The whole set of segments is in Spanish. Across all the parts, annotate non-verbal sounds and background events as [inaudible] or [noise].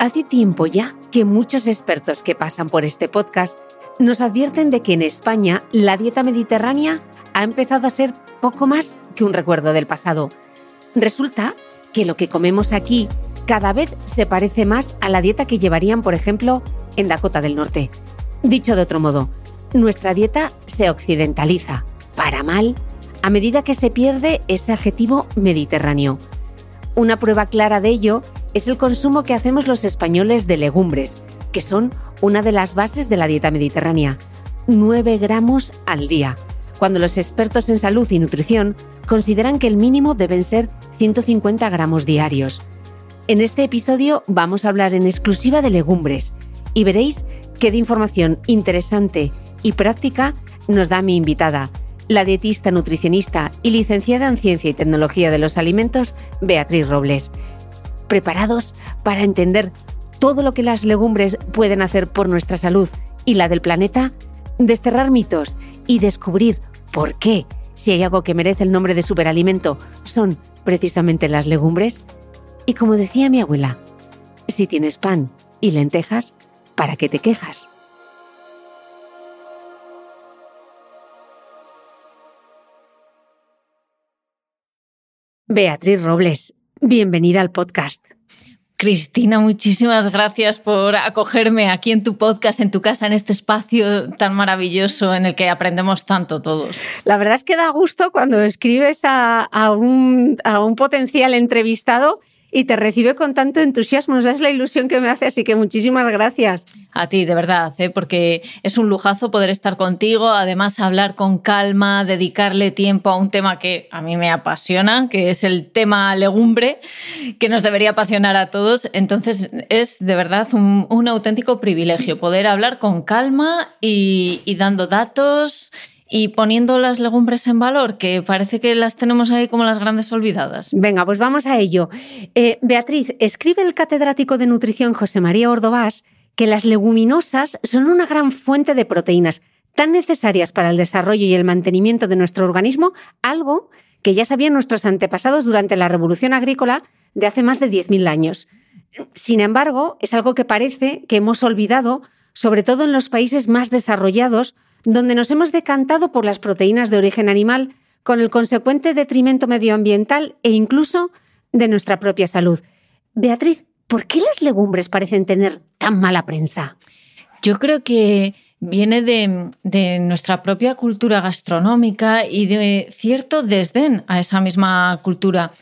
Hace tiempo ya que muchos expertos que pasan por este podcast nos advierten de que en España la dieta mediterránea ha empezado a ser poco más que un recuerdo del pasado. Resulta que lo que comemos aquí cada vez se parece más a la dieta que llevarían, por ejemplo, en Dakota del Norte. Dicho de otro modo, nuestra dieta se occidentaliza, para mal, a medida que se pierde ese adjetivo mediterráneo. Una prueba clara de ello es el consumo que hacemos los españoles de legumbres, que son una de las bases de la dieta mediterránea. 9 gramos al día, cuando los expertos en salud y nutrición consideran que el mínimo deben ser 150 gramos diarios. En este episodio vamos a hablar en exclusiva de legumbres y veréis qué de información interesante y práctica nos da mi invitada, la dietista nutricionista y licenciada en Ciencia y Tecnología de los Alimentos, Beatriz Robles preparados para entender todo lo que las legumbres pueden hacer por nuestra salud y la del planeta, desterrar mitos y descubrir por qué, si hay algo que merece el nombre de superalimento, son precisamente las legumbres. Y como decía mi abuela, si tienes pan y lentejas, ¿para qué te quejas? Beatriz Robles, Bienvenida al podcast. Cristina, muchísimas gracias por acogerme aquí en tu podcast, en tu casa, en este espacio tan maravilloso en el que aprendemos tanto todos. La verdad es que da gusto cuando escribes a, un, a un potencial entrevistado y te recibe con tanto entusiasmo. Esa es la ilusión que me hace, así que muchísimas gracias. A ti, de verdad, ¿eh? porque es un lujazo poder estar contigo, además hablar con calma, dedicarle tiempo a un tema que a mí me apasiona, que es el tema legumbre, que nos debería apasionar a todos. Entonces es de verdad un, auténtico privilegio poder hablar con calma y, y dando datos y poniendo las legumbres en valor, que parece que las tenemos ahí como las grandes olvidadas. Venga, pues vamos a ello. Eh, Beatriz, escribe el catedrático de nutrición José María Ordovás que las leguminosas son una gran fuente de proteínas tan necesarias para el desarrollo y el mantenimiento de nuestro organismo, algo que ya sabían nuestros antepasados durante la revolución agrícola de hace más de 10.000 años. Sin embargo, es algo que parece que hemos olvidado, sobre todo en los países más desarrollados, donde nos hemos decantado por las proteínas de origen animal con el consecuente detrimento medioambiental e incluso de nuestra propia salud. Beatriz, ¿por qué las legumbres parecen tener tan mala prensa? Yo creo que viene de, nuestra propia cultura gastronómica y de cierto desdén a esa misma cultura.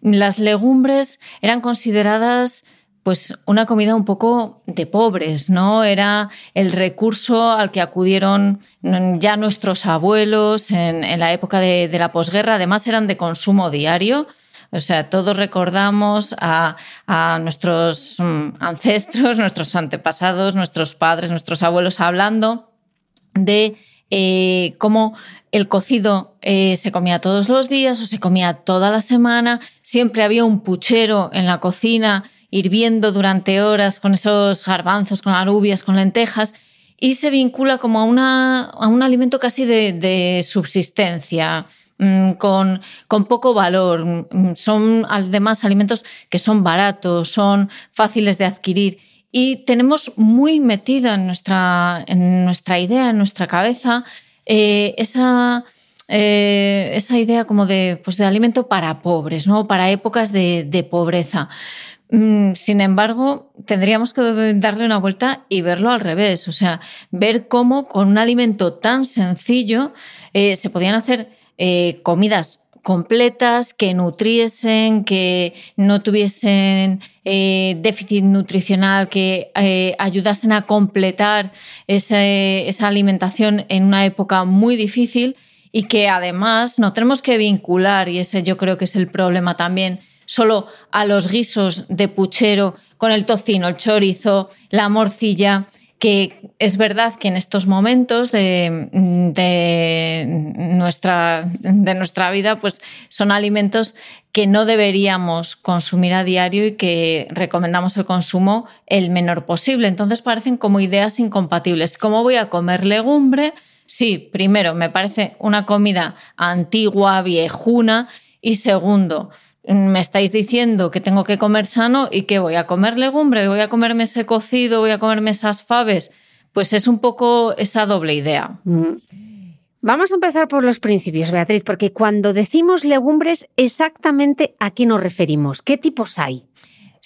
Las legumbres eran consideradas pues una comida un poco de pobres, ¿no? Era el recurso al que acudieron ya nuestros abuelos en, la época de, la posguerra. Además, eran de consumo diario. O sea, todos recordamos a, nuestros mm, ancestros, [laughs] nuestros antepasados, nuestros padres, nuestros abuelos hablando de eh, cómo el cocido eh, se comía todos los días o se comía toda la semana. Siempre había un puchero en la cocina hirviendo durante horas con esos garbanzos, con alubias, con lentejas, y se vincula como a, una, a un alimento casi de, subsistencia. Mm, con, con, poco valor. Mm, son además alimentos que son baratos, son fáciles de adquirir y tenemos muy metida en nuestra, en nuestra idea, en nuestra cabeza, eh, esa, eh, esa idea como de, pues de alimento para pobres, ¿no? para épocas de, de pobreza. Mm, sin embargo, tendríamos que darle una vuelta y verlo al revés, o sea, ver cómo con un alimento tan sencillo eh, se podían hacer eh, comidas completas, que nutriesen, que no tuviesen eh, déficit nutricional, que ayudasen a completar esa alimentación en una época muy difícil y que además no tenemos que vincular, y ese yo creo que es el problema también, solo a los guisos de puchero con el tocino, el chorizo, la morcilla, que es verdad que en estos momentos de, nuestra, de nuestra vida pues son alimentos que no deberíamos consumir a diario y que recomendamos el consumo el menor posible. Entonces parecen como ideas incompatibles. ¿Cómo voy a comer legumbre? Sí, primero, me parece una comida antigua, viejuna y segundo, me estáis diciendo que tengo que comer sano y que voy a comer legumbre, voy a comerme ese cocido, voy a comerme esas faves, pues es un poco esa doble idea. Mm. Vamos a empezar por los principios, Beatriz, porque cuando decimos legumbres, exactamente a qué nos referimos, qué tipos hay.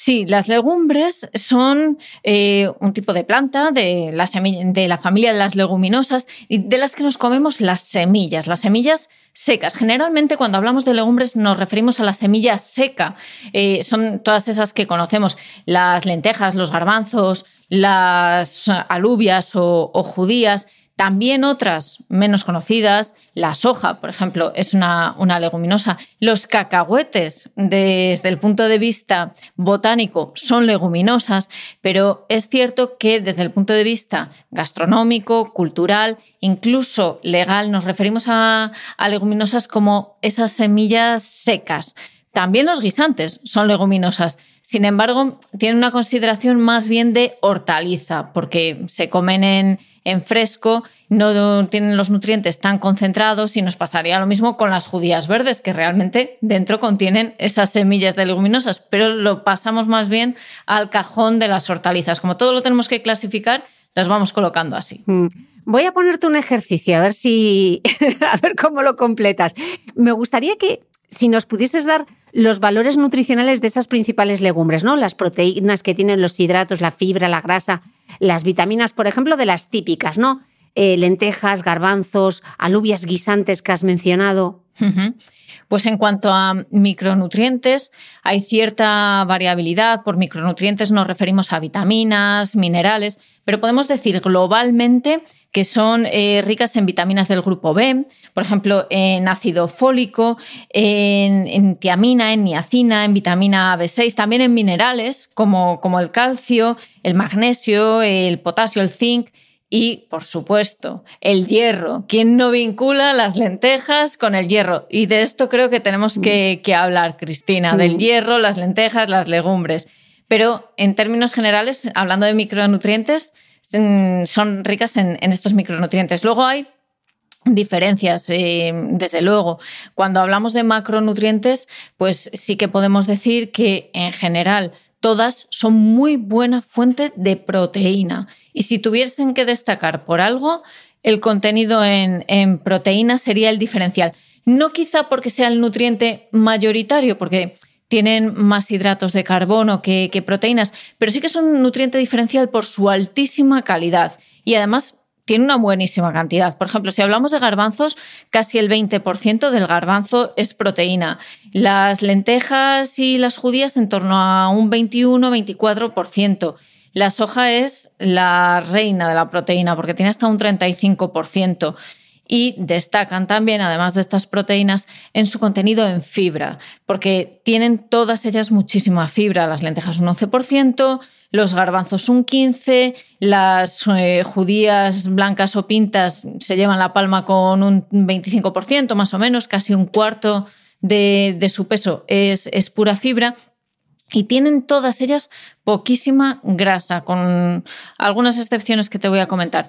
Sí, las legumbres son eh, un tipo de planta de la, de la familia de las leguminosas y de las que nos comemos las semillas. Las semillas secas. Generalmente cuando hablamos de legumbres nos referimos a la semilla seca. Eh, son todas esas que conocemos, las lentejas, los garbanzos, las alubias o, judías. También otras menos conocidas, la soja, por ejemplo, es una, una, leguminosa. Los cacahuetes, desde el punto de vista botánico, son leguminosas, pero es cierto que desde el punto de vista gastronómico, cultural, incluso legal, nos referimos a, a leguminosas como esas semillas secas. También los guisantes son leguminosas. Sin embargo, tienen una consideración más bien de hortaliza, porque se comen en, en fresco, no tienen los nutrientes tan concentrados y nos pasaría lo mismo con las judías verdes, que realmente dentro contienen esas semillas de leguminosas, pero lo pasamos más bien al cajón de las hortalizas. Como todo lo tenemos que clasificar, las vamos colocando así. Mm. Voy a ponerte un ejercicio, a ver si, [laughs] a ver cómo lo completas. Me gustaría que si nos pudieses dar los valores nutricionales de esas principales legumbres, ¿no? Las proteínas que tienen los hidratos, la fibra, la grasa, las vitaminas, por ejemplo, de las típicas, ¿no? Eh, lentejas, garbanzos, alubias guisantes que has mencionado. Pues en cuanto a micronutrientes, hay cierta variabilidad. Por micronutrientes nos referimos a vitaminas, minerales, pero podemos decir globalmente que son eh, ricas en vitaminas del grupo B, por ejemplo, en ácido fólico, en, tiamina, en niacina, en vitamina B6, también en minerales como, como el calcio, el magnesio, el potasio, el zinc. Y, por supuesto, el hierro. ¿Quién no vincula las lentejas con el hierro? Y de esto creo que tenemos que, que hablar, Cristina, del mm. hierro, las lentejas, las legumbres. Pero en términos generales, hablando de micronutrientes, Mm, son ricas en, estos micronutrientes. Luego hay diferencias, eh, desde luego. Cuando hablamos de macronutrientes, pues sí que podemos decir que en general todas son muy buena fuente de proteína. Y si tuviesen que destacar por algo, el contenido en, proteínas sería el diferencial. No quizá porque sea el nutriente mayoritario, porque tienen más hidratos de carbono que, proteínas, pero sí que es un nutriente diferencial por su altísima calidad y además tiene una buenísima cantidad. Por ejemplo, si hablamos de garbanzos, casi el 20% del garbanzo es proteína. Las lentejas y las judías en torno a un 21-24%. La soja es la reina de la proteína porque tiene hasta un 35% y destacan también, además de estas proteínas, en su contenido en fibra, porque tienen todas ellas muchísima fibra. Las lentejas un 11%, los garbanzos un 15%, las eh, judías blancas o pintas se llevan la palma con un 25% más o menos, casi un cuarto de, su peso es, es pura fibra y tienen todas ellas poquísima grasa, con algunas excepciones que te voy a comentar.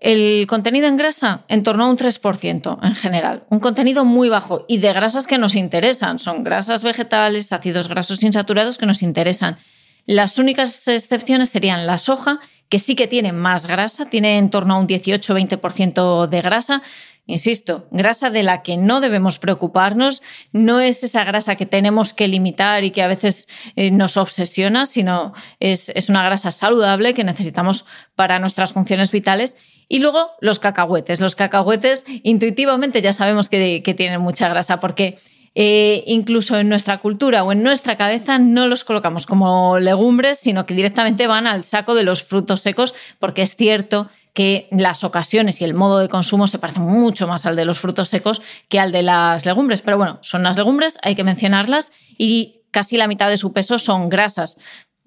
El contenido en grasa en torno a un 3% en general, un contenido muy bajo y de grasas que nos interesan, son grasas vegetales, ácidos grasos insaturados que nos interesan. Las únicas excepciones serían la soja, que sí que tiene más grasa, tiene en torno a un 18-20% de grasa. Insisto, grasa de la que no debemos preocuparnos, no es esa grasa que tenemos que limitar y que a veces eh, nos obsesiona, sino es, es una grasa saludable que necesitamos para nuestras funciones vitales y luego los cacahuetes. Los cacahuetes intuitivamente ya sabemos que, tienen mucha grasa porque eh, incluso en nuestra cultura o en nuestra cabeza no los colocamos como legumbres, sino que directamente van al saco de los frutos secos porque es cierto que las ocasiones y el modo de consumo se parecen mucho más al de los frutos secos que al de las legumbres. Pero bueno, son las legumbres, hay que mencionarlas y casi la mitad de su peso son grasas.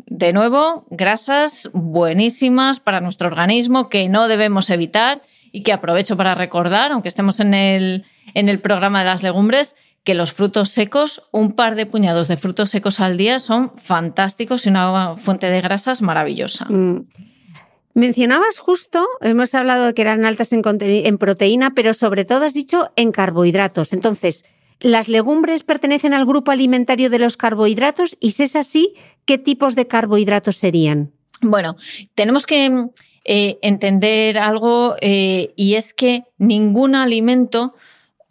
De nuevo, grasas buenísimas para nuestro organismo que no debemos evitar y que aprovecho para recordar, aunque estemos en el, en el programa de las legumbres, que los frutos secos, un par de puñados de frutos secos al día son fantásticos y una fuente de grasas maravillosa. Mm. Mencionabas justo, hemos hablado de que eran altas en, en proteína, pero sobre todo has dicho en carbohidratos. Entonces, ¿las legumbres pertenecen al grupo alimentario de los carbohidratos? Y si es así, ¿qué tipos de carbohidratos serían? Bueno, tenemos que eh, entender algo eh, y es que ningún alimento,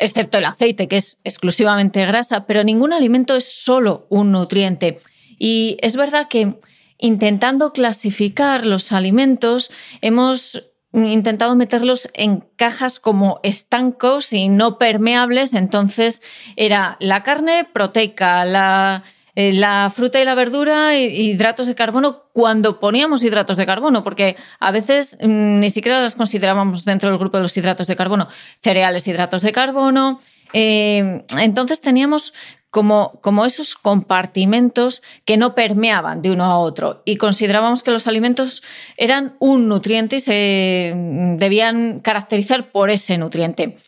excepto el aceite, que es exclusivamente grasa, pero ningún alimento es solo un nutriente. Y es verdad que intentando clasificar los alimentos, hemos intentado meterlos en cajas como estancos y no permeables, entonces era la carne proteica, la eh, la fruta y la verdura, hidratos de carbono, cuando poníamos hidratos de carbono, porque a veces mm, ni siquiera las considerábamos dentro del grupo de los hidratos de carbono, cereales, hidratos de carbono. Eh, entonces teníamos como, como, esos compartimentos que no permeaban de uno a otro y considerábamos que los alimentos eran un nutriente y se mm, debían caracterizar por ese nutriente.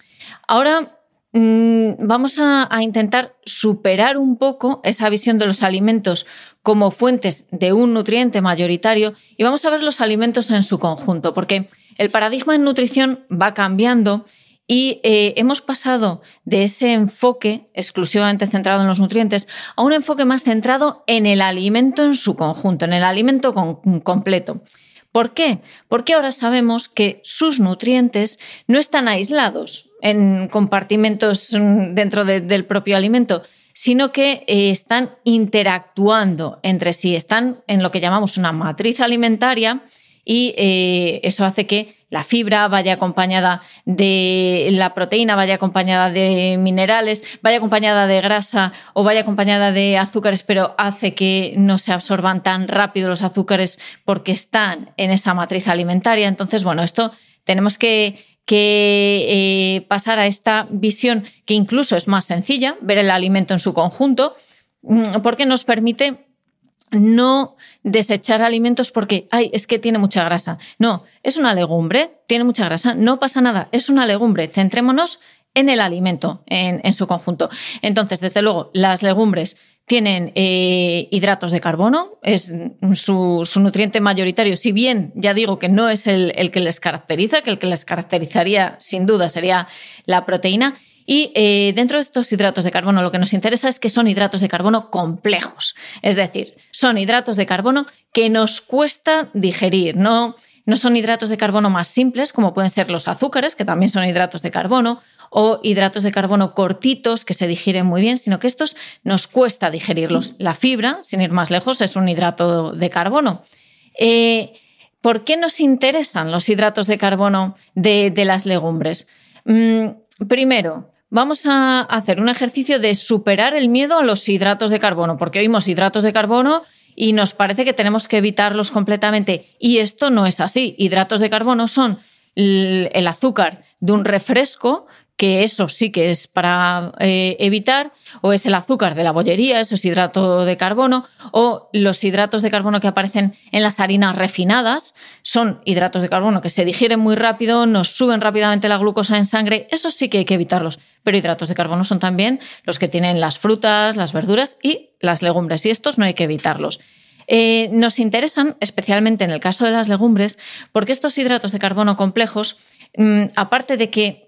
Ahora vamos a, intentar superar un poco esa visión de los alimentos como fuentes de un nutriente mayoritario y vamos a ver los alimentos en su conjunto, porque el paradigma en nutrición va cambiando y eh, hemos pasado de ese enfoque exclusivamente centrado en los nutrientes a un enfoque más centrado en el alimento en su conjunto, en el alimento completo. ¿Por qué? Porque ahora sabemos que sus nutrientes no están aislados en compartimentos mm, dentro del propio alimento, sino que eh, están interactuando entre sí, están en lo que llamamos una matriz alimentaria y eh, eso hace que la fibra vaya acompañada de la proteína, vaya acompañada de minerales, vaya acompañada de grasa o vaya acompañada de azúcares, pero hace que no se absorban tan rápido los azúcares porque están en esa matriz alimentaria. Entonces, bueno, esto tenemos que que pasar a esta visión que incluso es más sencilla, ver el alimento en su conjunto, mm, porque nos permite no desechar alimentos porque, ay, es que tiene mucha grasa. No, es una legumbre, tiene mucha grasa, no pasa nada, es una legumbre. Centrémonos en el alimento, en, su conjunto. Entonces, desde luego, las legumbres tienen eh, hidratos de carbono, es su, nutriente mayoritario, si bien ya digo que no es el, el, que les caracteriza, que el que les caracterizaría sin duda sería la proteína, y eh, dentro de estos hidratos de carbono lo que nos interesa es que son hidratos de carbono complejos, es decir, son hidratos de carbono que nos cuesta digerir, no, no son hidratos de carbono más simples, como pueden ser los azúcares, que también son hidratos de carbono, o hidratos de carbono cortitos que se digieren muy bien, sino que estos nos cuesta digerirlos. La fibra, sin ir más lejos, es un hidrato de carbono. Eh, ¿Por qué nos interesan los hidratos de carbono de, las legumbres? Mm, primero, vamos a hacer un ejercicio de superar el miedo a los hidratos de carbono, porque oímos hidratos de carbono y nos parece que tenemos que evitarlos completamente. Y esto no es así. Hidratos de carbono son el azúcar de un refresco que eso sí que es para eh, evitar, o es el azúcar de la bollería, eso es hidrato de carbono, o los hidratos de carbono que aparecen en las harinas refinadas, son hidratos de carbono que se digieren muy rápido, nos suben rápidamente la glucosa en sangre, eso sí que hay que evitarlos, pero hidratos de carbono son también los que tienen las frutas, las verduras y las legumbres, y estos no hay que evitarlos. Eh, nos interesan especialmente en el caso de las legumbres porque estos hidratos de carbono complejos, mm, aparte de que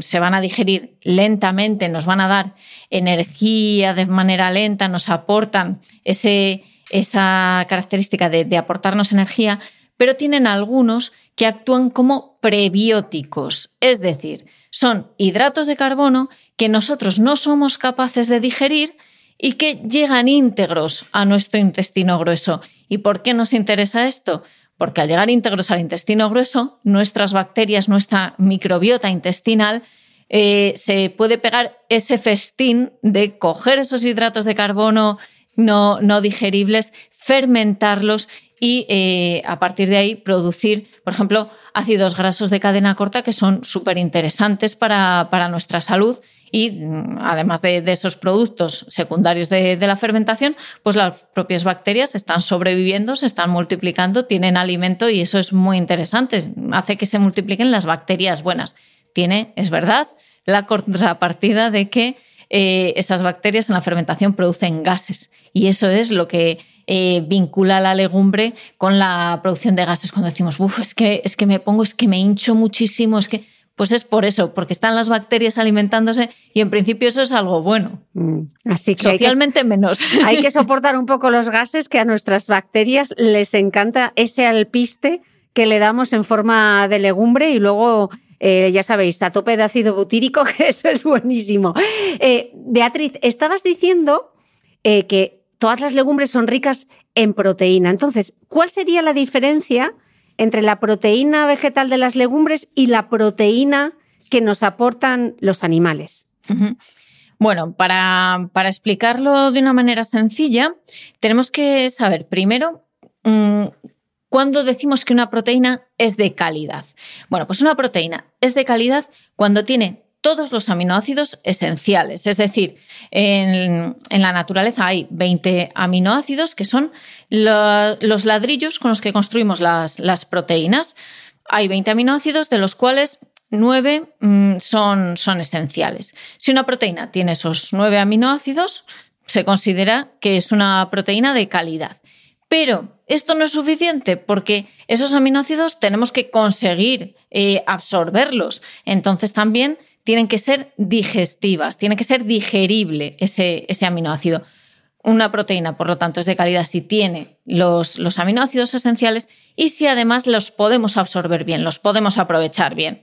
se van a digerir lentamente, nos van a dar energía de manera lenta, nos aportan esa característica de, de aportarnos energía, pero tienen algunos que actúan como prebióticos, es decir, son hidratos de carbono que nosotros no somos capaces de digerir y que llegan íntegros a nuestro intestino grueso. ¿Y por qué nos interesa esto? Porque al llegar íntegros al intestino grueso, nuestras bacterias, nuestra microbiota intestinal, eh, se puede pegar ese festín de coger esos hidratos de carbono no, no digeribles, fermentarlos y eh, a partir de ahí producir, por ejemplo, ácidos grasos de cadena corta que son súper interesantes para, para nuestra salud y mm, además de, esos productos secundarios de, la fermentación, pues las propias bacterias están sobreviviendo, se están multiplicando, tienen alimento y eso es muy interesante. Hace que se multipliquen las bacterias buenas. Tiene, es verdad, la contrapartida de que eh, esas bacterias en la fermentación producen gases y eso es lo que eh, vincula la legumbre con la producción de gases cuando decimos, uff, es que, es que me pongo, es que me hincho muchísimo, es que pues es por eso, porque están las bacterias alimentándose y en principio eso es algo bueno. Mm, así que socialmente menos. [laughs] Hay que soportar un poco los gases que a nuestras bacterias les encanta ese alpiste que le damos en forma de legumbre y luego eh, ya sabéis, a tope de ácido butírico, [laughs] que eso es buenísimo. Eh, Beatriz, estabas diciendo eh, que todas las legumbres son ricas en proteína. Entonces, ¿cuál sería la diferencia entre la proteína vegetal de las legumbres y la proteína que nos aportan los animales. Bueno, para, explicarlo de una manera sencilla, tenemos que saber primero mm, cuándo decimos que una proteína es de calidad. Bueno, pues una proteína es de calidad cuando tiene todos los aminoácidos esenciales. Es decir, en, la naturaleza hay 20 aminoácidos que son los ladrillos con los que construimos las, proteínas. Hay 20 aminoácidos de los cuales 9 mm, son, esenciales. Si una proteína tiene esos 9 aminoácidos, se considera que es una proteína de calidad. Pero esto no es suficiente porque esos aminoácidos tenemos que conseguir eh, absorberlos. Entonces también tienen que ser digestivas, tiene que ser digerible ese, aminoácido. Una proteína, por lo tanto, es de calidad si tiene los, los aminoácidos esenciales y si además los podemos absorber bien, los podemos aprovechar bien.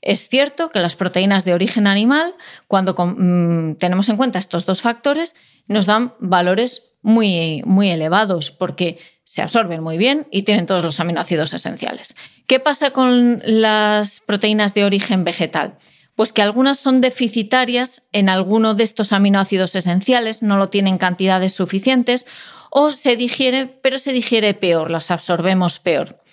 Es cierto que las proteínas de origen animal, cuando mm, tenemos en cuenta estos dos factores, nos dan valores muy, muy elevados porque se absorben muy bien y tienen todos los aminoácidos esenciales. ¿Qué pasa con las proteínas de origen vegetal? Pues que algunas son deficitarias en alguno de estos aminoácidos esenciales, no lo tienen cantidades suficientes, o se digiere, pero se digiere peor, las absorbemos peor.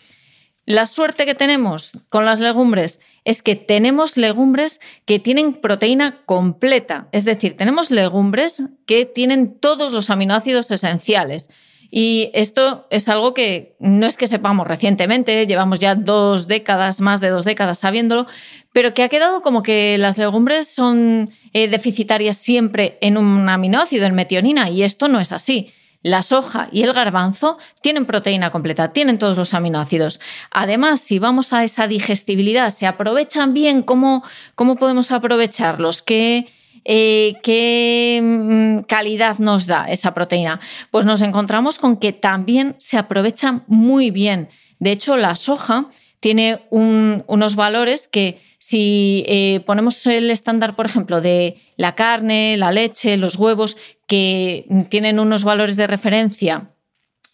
La suerte que tenemos con las legumbres es que tenemos legumbres que tienen proteína completa, es decir, tenemos legumbres que tienen todos los aminoácidos esenciales. Y esto es algo que no es que sepamos recientemente, llevamos ya dos décadas, más de dos décadas sabiéndolo, pero que ha quedado como que las legumbres son eh, deficitarias siempre en un aminoácido, en metionina, y esto no es así. La soja y el garbanzo tienen proteína completa, tienen todos los aminoácidos. Además, si vamos a esa digestibilidad, se aprovechan bien, ¿cómo, cómo podemos aprovecharlos? ¿Qué, eh, ¿qué mm, calidad nos da esa proteína? Pues nos encontramos con que también se aprovechan muy bien. De hecho, la soja tiene unos valores que si eh, ponemos el estándar, por ejemplo, de la carne, la leche, los huevos, que tienen unos valores de referencia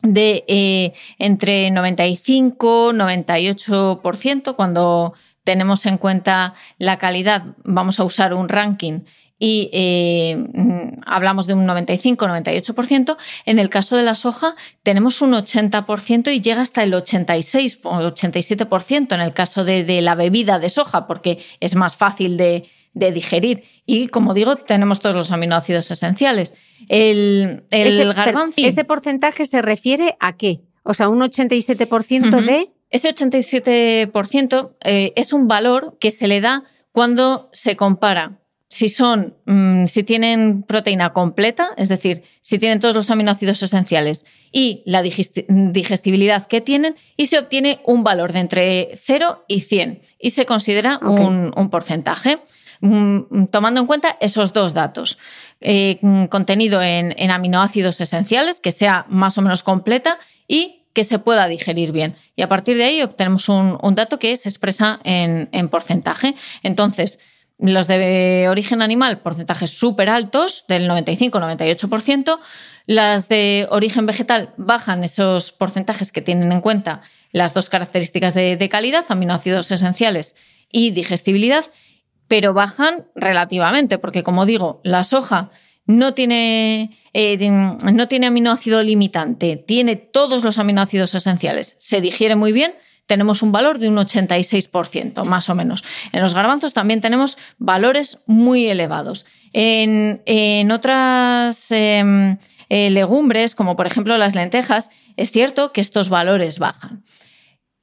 de eh, entre 95 98%, cuando tenemos en cuenta la calidad, vamos a usar un ranking y eh, mm, hablamos de un 95-98%. En el caso de la soja tenemos un 80% y llega hasta el 86 o 87% en el caso de, la bebida de soja, porque es más fácil de, digerir. Y como digo, tenemos todos los aminoácidos esenciales. El, ese, ¿Ese porcentaje se refiere a qué? O sea, un 87% de... Ese 87% eh, es un valor que se le da cuando se compara si son, mm, si tienen proteína completa, es decir, si tienen todos los aminoácidos esenciales y la digestibilidad que tienen, y se obtiene un valor de entre 0 y 100 y se considera un, porcentaje. Mm, tomando en cuenta esos dos datos, eh, contenido en, aminoácidos esenciales, que sea más o menos completa y que se pueda digerir bien. Y a partir de ahí obtenemos un, dato que se expresa en, en porcentaje. Entonces, los de origen animal, porcentajes súper altos, del 95-98%. Las de origen vegetal bajan esos porcentajes que tienen en cuenta las dos características de, calidad, aminoácidos esenciales y digestibilidad, pero bajan relativamente, porque como digo, la soja no tiene, eh, no tiene aminoácido limitante, tiene todos los aminoácidos esenciales, se digiere muy bien, tenemos un valor de un 86%, más o menos. En los garbanzos también tenemos valores muy elevados. En, otras em, eh, legumbres, como por ejemplo las lentejas, es cierto que estos valores bajan.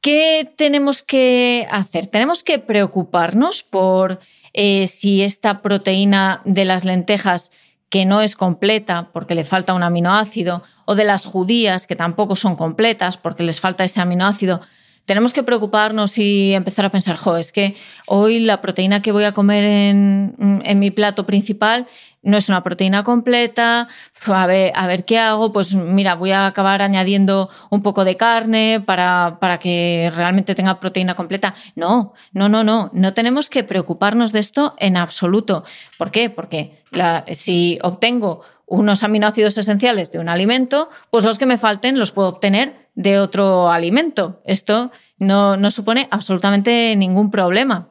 ¿Qué tenemos que hacer? Tenemos que preocuparnos por eh, si esta proteína de las lentejas que no es completa porque le falta un aminoácido, o de las judías que tampoco son completas porque les falta ese aminoácido, tenemos que preocuparnos y empezar a pensar, jo, es que hoy la proteína que voy a comer en, mi plato principal no es una proteína completa, a ver, a ver qué hago, pues mira, voy a acabar añadiendo un poco de carne para, para que realmente tenga proteína completa. No, no, no, no, no tenemos que preocuparnos de esto en absoluto. ¿Por qué? Porque si obtengo unos aminoácidos esenciales de un alimento, pues los que me falten los puedo obtener de otro alimento. Esto no, no supone absolutamente ningún problema.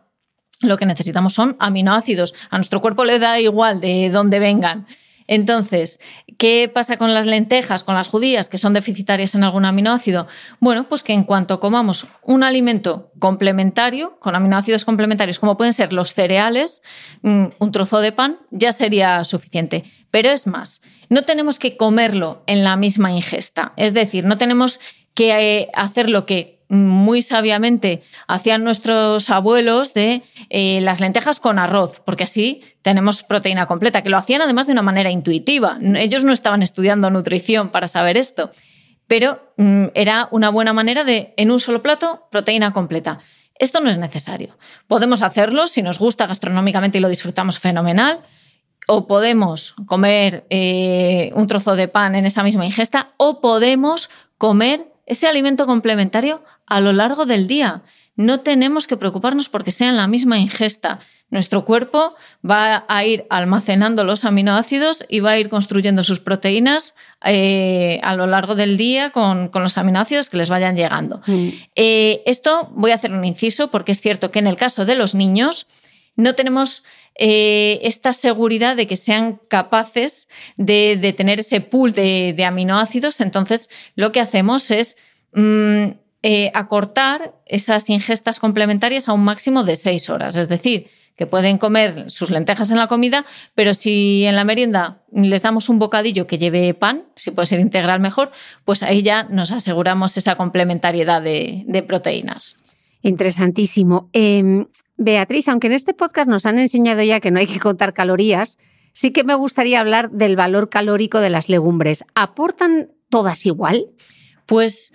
Lo que necesitamos son aminoácidos. A nuestro cuerpo le da igual de dónde vengan. Entonces, ¿qué pasa con las lentejas, con las judías que son deficitarias en algún aminoácido? Bueno, pues que en cuanto comamos un alimento complementario, con aminoácidos complementarios, como pueden ser los cereales, mm, un trozo de pan, ya sería suficiente. Pero es más, no tenemos que comerlo en la misma ingesta. Es decir, no tenemos que eh, hacer lo que muy sabiamente hacían nuestros abuelos de eh, las lentejas con arroz, porque así tenemos proteína completa, que lo hacían además de una manera intuitiva. Ellos no estaban estudiando nutrición para saber esto, pero mm, era una buena manera de, en un solo plato, proteína completa. Esto no es necesario. Podemos hacerlo si nos gusta gastronómicamente y lo disfrutamos fenomenal, o podemos comer eh, un trozo de pan en esa misma ingesta, o podemos comer ese alimento complementario a lo largo del día. No tenemos que preocuparnos porque sea en la misma ingesta. Nuestro cuerpo va a ir almacenando los aminoácidos y va a ir construyendo sus proteínas eh, a lo largo del día con, los aminoácidos que les vayan llegando. Mm. Eh, esto voy a hacer un inciso porque es cierto que en el caso de los niños no tenemos eh, esta seguridad de que sean capaces de, tener ese pool de, aminoácidos. Entonces, lo que hacemos es mm, eh, acortar esas ingestas complementarias a un máximo de seis horas. Es decir, que pueden comer sus lentejas en la comida, pero si en la merienda les damos un bocadillo que lleve pan, si puede ser integral mejor, pues ahí ya nos aseguramos esa complementariedad de, proteínas. Interesantísimo. Em, Beatriz, aunque en este podcast nos han enseñado ya que no hay que contar calorías, sí que me gustaría hablar del valor calórico de las legumbres. ¿Aportan todas igual? Pues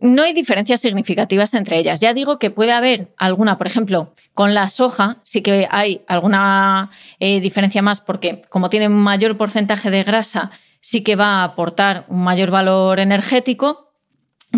no hay diferencias significativas entre ellas. Ya digo que puede haber alguna, por ejemplo, con la soja sí que hay alguna eh, diferencia más porque como tiene un mayor porcentaje de grasa, sí que va a aportar un mayor valor energético,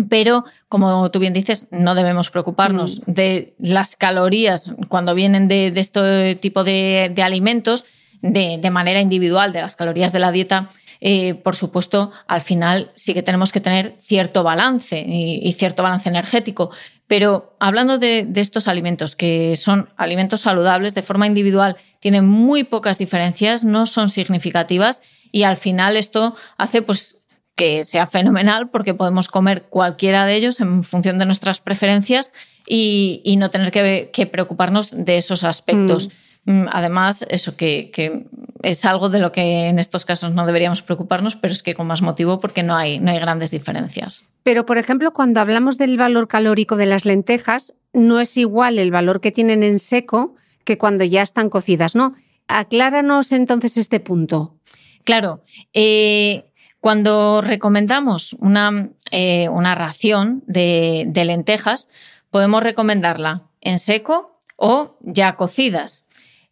pero como tú bien dices, no debemos preocuparnos mm. de las calorías cuando vienen de, este tipo de, alimentos de, manera individual, de las calorías de la dieta. Eh, por supuesto, al final sí que tenemos que tener cierto balance y, cierto balance energético. Pero hablando de, estos alimentos, que son alimentos saludables de forma individual, tienen muy pocas diferencias, no son significativas y al final esto hace pues que sea fenomenal porque podemos comer cualquiera de ellos en función de nuestras preferencias y, no tener que, preocuparnos de esos aspectos. Mm. Mm, además, eso que, es algo de lo que en estos casos no deberíamos preocuparnos, pero es que con más motivo porque no hay, no hay grandes diferencias. Pero, por ejemplo, cuando hablamos del valor calórico de las lentejas, no es igual el valor que tienen en seco que cuando ya están cocidas, ¿no? Acláranos entonces este punto. Claro, eh, cuando recomendamos una, eh, una ración de, lentejas, podemos recomendarla en seco o ya cocidas.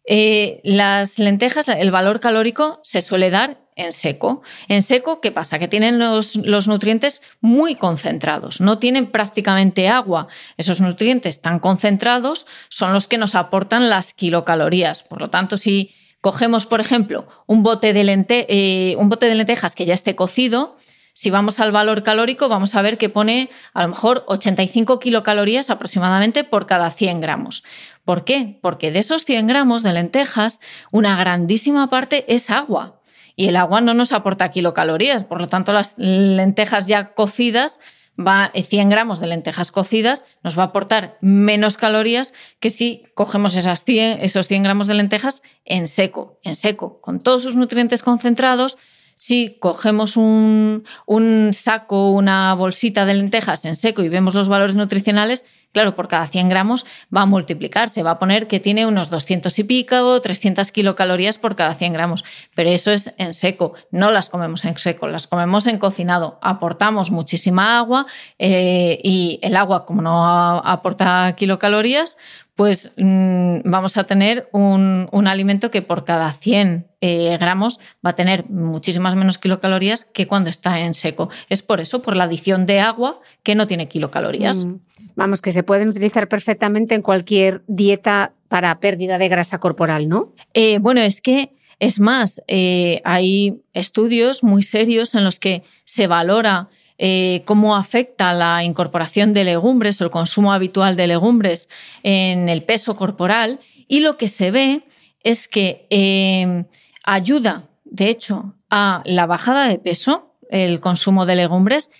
Eh, las lentejas, el valor calórico se suele dar en seco. En seco, ¿qué pasa? Que tienen los, los, nutrientes muy concentrados, no tienen prácticamente agua. Esos nutrientes tan concentrados son los que nos aportan las kilocalorías. Por lo tanto, si Cogemos, por ejemplo, un bote de, eh, un bote de lentejas que ya esté cocido. Si vamos al valor calórico, vamos a ver que pone a lo mejor 85 kilocalorías aproximadamente por cada 100 gramos. ¿Por qué? Porque de esos 100 gramos de lentejas, una grandísima parte es agua. Y el agua no nos aporta kilocalorías, por lo tanto las lentejas ya cocidas va 100 eh, gramos de lentejas cocidas, nos va a aportar menos calorías que si cogemos esas 100, esos 100 gramos de lentejas en seco, en seco, con todos sus nutrientes concentrados. Si cogemos un, un saco, una bolsita de lentejas en seco y vemos los valores nutricionales, Claro, por cada 100 gramos va a multiplicarse, va a poner que tiene unos 200 y pico, 300 kilocalorías por cada 100 gramos, pero eso es en seco, no las comemos en seco, las comemos en cocinado. Aportamos muchísima agua eh, y el agua, como no aporta kilocalorías, pues mm, vamos a tener un, alimento que por cada 100 eh, gramos va a tener muchísimas menos kilocalorías que cuando está en seco. Es por eso, por la adición de agua que no tiene kilocalorías. Mm. Vamos, que se pueden utilizar perfectamente en cualquier dieta para pérdida de grasa corporal, ¿no? Eh, bueno, es que es más, eh, hay estudios muy serios en los que se valora eh, cómo afecta la incorporación de legumbres o el consumo habitual de legumbres en el peso corporal. Y lo que se ve es que eh, ayuda, de hecho, a la bajada de peso, el consumo de legumbres,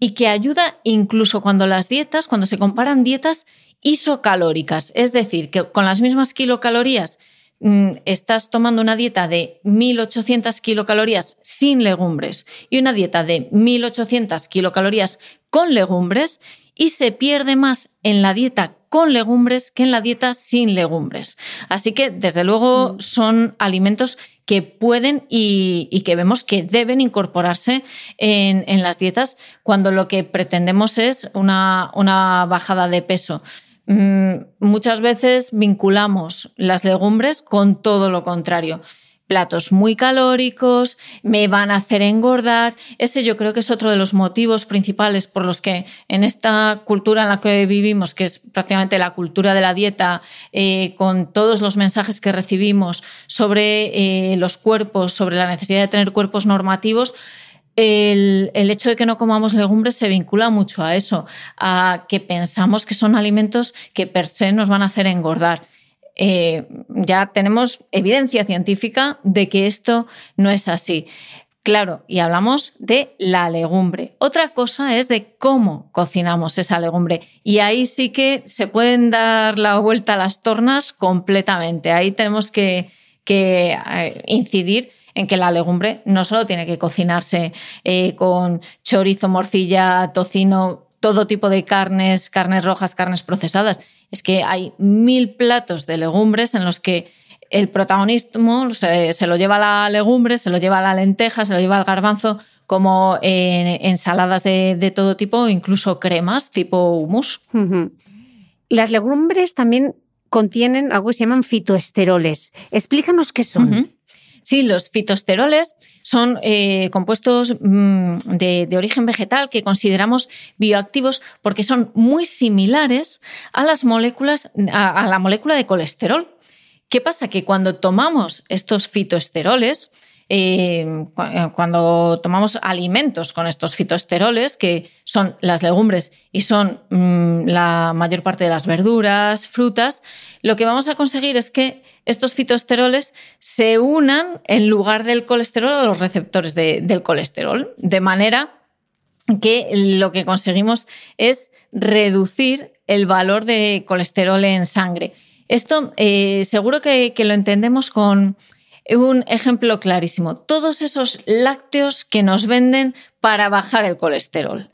y que ayuda incluso cuando las dietas, cuando se comparan dietas isocalóricas, es decir, que con las mismas kilocalorías estás tomando una dieta de 1800 kilocalorías sin legumbres y una dieta de 1800 kilocalorías con legumbres y se pierde más en la dieta con legumbres que en la dieta sin legumbres. Así que, desde luego, mm. son alimentos que pueden y, que vemos que deben incorporarse en, las dietas cuando lo que pretendemos es una, una bajada de peso. Mm, muchas veces vinculamos las legumbres con todo lo contrario. Platos muy calóricos, me van a hacer engordar. Ese yo creo que es otro de los motivos principales por los que en esta cultura en la que vivimos, que es prácticamente la cultura de la dieta, eh, con todos los mensajes que recibimos sobre eh, los cuerpos, sobre la necesidad de tener cuerpos normativos, el, hecho de que no comamos legumbres se vincula mucho a eso, a que pensamos que son alimentos que per se nos van a hacer engordar. Eh, ya tenemos evidencia científica de que esto no es así. Claro, y hablamos de la legumbre. Otra cosa es de cómo cocinamos esa legumbre. Y ahí sí que se pueden dar la vuelta a las tornas completamente. Ahí tenemos que, eh, incidir en que la legumbre no solo tiene que cocinarse eh, con chorizo, morcilla, tocino, todo tipo de carnes, carnes rojas, carnes procesadas. Es que hay mil platos de legumbres en los que el protagonismo se, lo lleva la legumbre, se lo lleva la lenteja, se lo lleva el garbanzo, como ensaladas de, todo tipo, incluso cremas tipo hummus. Las legumbres también contienen algo que se llaman fitoesteroles. Explícanos qué son. Sí, los fitosteroles son eh, compuestos mm, de, origen vegetal que consideramos bioactivos porque son muy similares a las moléculas, a la molécula de colesterol. ¿Qué pasa? Que cuando tomamos estos fitoesteroles, eh, cuando tomamos alimentos con estos fitoesteroles, que son las legumbres y son mm, la mayor parte de las verduras, frutas, lo que vamos a conseguir es que estos fitoesteroles se unan en lugar del colesterol a los receptores del colesterol, de manera que lo que conseguimos es reducir el valor de colesterol en sangre. Esto eh, seguro que lo entendemos con un ejemplo clarísimo, todos esos lácteos que nos venden para bajar el colesterol.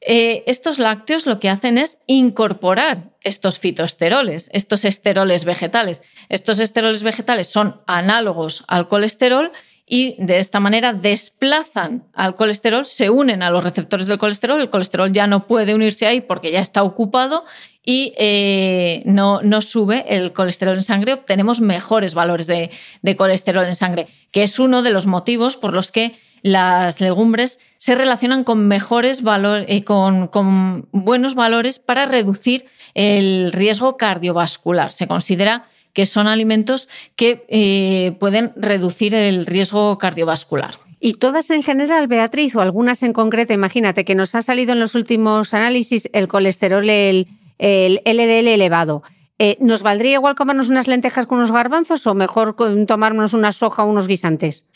Eh, estos lácteos lo que hacen es incorporar estos fitoesteroles, estos esteroles vegetales. Estos esteroles vegetales son análogos al colesterol y de esta manera desplazan al colesterol, se unen a los receptores del colesterol, el colesterol ya no puede unirse ahí porque ya está ocupado y eh, no, no, sube el colesterol en sangre, obtenemos mejores valores de, colesterol en sangre, que es uno de los motivos por los que las legumbres se relacionan con mejores valores, eh, con, con, buenos valores para reducir el riesgo cardiovascular. Se considera que son alimentos que eh, pueden reducir el riesgo cardiovascular. Y todas en general, Beatriz, o algunas en concreto, imagínate que nos ha salido en los últimos análisis el colesterol, el, el LDL elevado. Eh, ¿Nos valdría igual comernos unas lentejas con unos garbanzos o mejor tomarnos una soja o unos guisantes?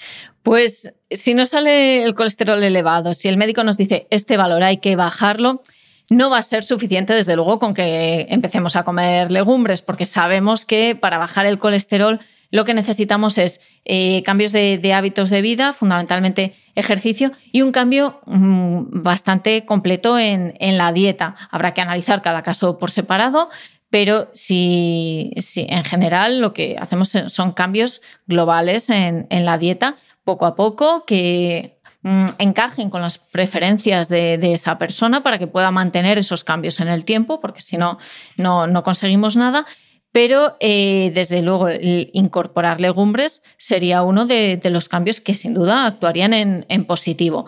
Pues si nos sale el colesterol elevado, si el médico nos dice este valor hay que bajarlo, no va a ser suficiente, desde luego, con que empecemos a comer legumbres, porque sabemos que para bajar el colesterol lo que necesitamos es eh, cambios de, hábitos de vida, fundamentalmente ejercicio, y un cambio mm, bastante completo en, la dieta. Habrá que analizar cada caso por separado, pero si, en general lo que hacemos son cambios globales en, la dieta, poco a poco, que mm, encajen con las preferencias de, esa persona para que pueda mantener esos cambios en el tiempo, porque si no, no conseguimos nada pero eh, desde luego el incorporar legumbres sería uno de, los cambios que sin duda actuarían en, positivo.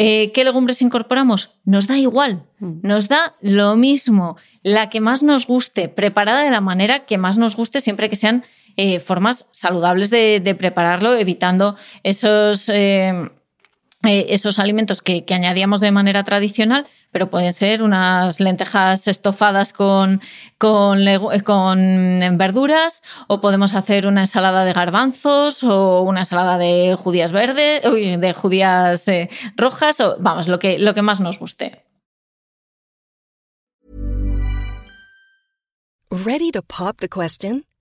Eh, ¿Qué legumbres incorporamos? Nos da igual, mm. nos da lo mismo, la que más nos guste, preparada de la manera que más nos guste, siempre que sean eh, formas saludables de, prepararlo, evitando esos, esos alimentos que añadíamos de manera tradicional, pero pueden ser unas lentejas estofadas con, con, con, verduras, o podemos hacer una ensalada de garbanzos, o una ensalada de judías verdes, de judías eh, rojas, o vamos, lo que, lo que más nos guste. Ready to pop the question?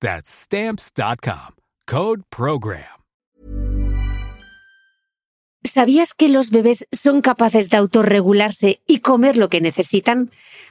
That's stamps.com. Code program. ¿Sabías que los bebés son capaces de autorregularse y comer lo que necesitan?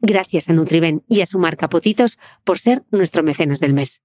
Gracias a Nutriben y a su marca Potitos por ser nuestro mecenas del mes.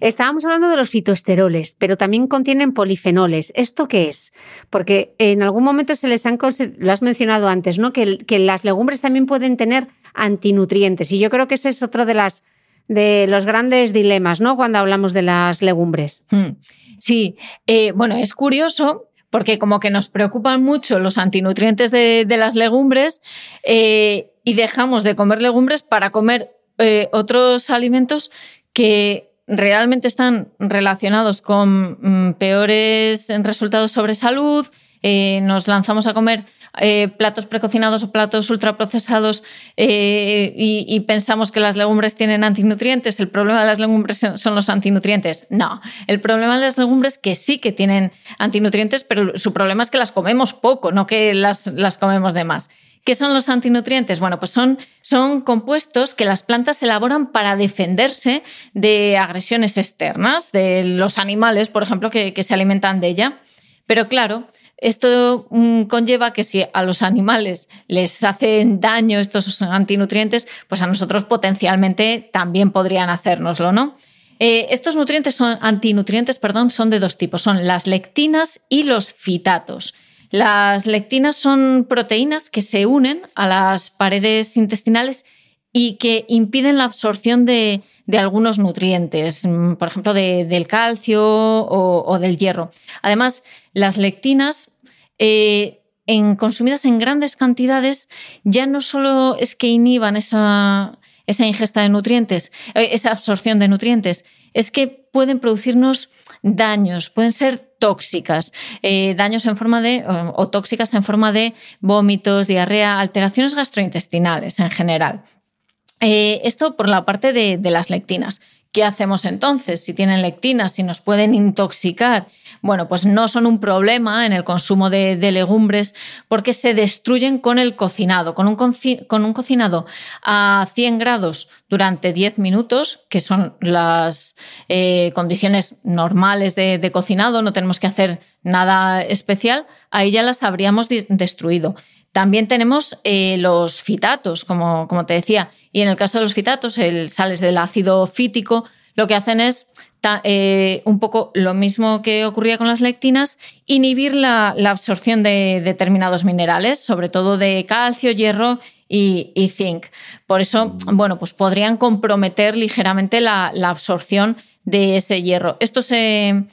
Estábamos hablando de los fitoesteroles, pero también contienen polifenoles. ¿Esto qué es? Porque en algún momento se les han lo has mencionado antes, ¿no? Que, que, las legumbres también pueden tener antinutrientes. Y yo creo que ese es otro de las de los grandes dilemas, ¿no? Cuando hablamos de las legumbres. Hmm. Sí, eh, bueno, es curioso porque como que nos preocupan mucho los antinutrientes de, las legumbres eh, y dejamos de comer legumbres para comer eh, otros alimentos que realmente están relacionados con mm, peores resultados sobre salud. Eh, nos lanzamos a comer eh, platos precocinados o platos ultraprocesados eh, y, pensamos que las legumbres tienen antinutrientes. ¿El problema de las legumbres son los antinutrientes? No. El problema de las legumbres que sí que tienen antinutrientes, pero su problema es que las comemos poco, no que las, las comemos de más. ¿Qué son los antinutrientes? Bueno, pues son, son, compuestos que las plantas elaboran para defenderse de agresiones externas, de los animales, por ejemplo, que, que se alimentan de ella. Pero claro, esto mm, conlleva que si a los animales les hacen daño estos antinutrientes, pues a nosotros potencialmente también podrían hacérnoslo, ¿no? Eh, estos nutrientes son, antinutrientes perdón, son de dos tipos, son las lectinas y los fitatos. Las lectinas son proteínas que se unen a las paredes intestinales y que impiden la absorción de, algunos nutrientes, mm, por ejemplo, del calcio o, del hierro. Además, las lectinas, eh, en, consumidas en grandes cantidades, ya no solo es que inhiban esa, ingesta de nutrientes, eh, esa absorción de nutrientes, es que pueden producirnos daños, pueden ser tóxicas, eh, daños en forma de, o, tóxicas en forma de vómitos, diarrea, alteraciones gastrointestinales en general. Esto por la parte de, las lectinas. ¿Qué hacemos entonces? Si tienen lectinas, si nos pueden intoxicar, bueno, pues no son un problema en el consumo de, legumbres porque se destruyen con el cocinado, con un, cocinado a 100 grados durante 10 minutos, que son las eh, condiciones normales de, cocinado, no tenemos que hacer nada especial, ahí ya las habríamos destruido. También tenemos eh, los fitatos, como, como, te decía, y en el caso de los fitatos, el sales del ácido fítico, lo que hacen es eh, un poco lo mismo que ocurría con las lectinas, inhibir la, absorción de determinados minerales, sobre todo de calcio, hierro y, zinc. Por eso, bueno, pues podrían comprometer ligeramente la, absorción de ese hierro. Esto se,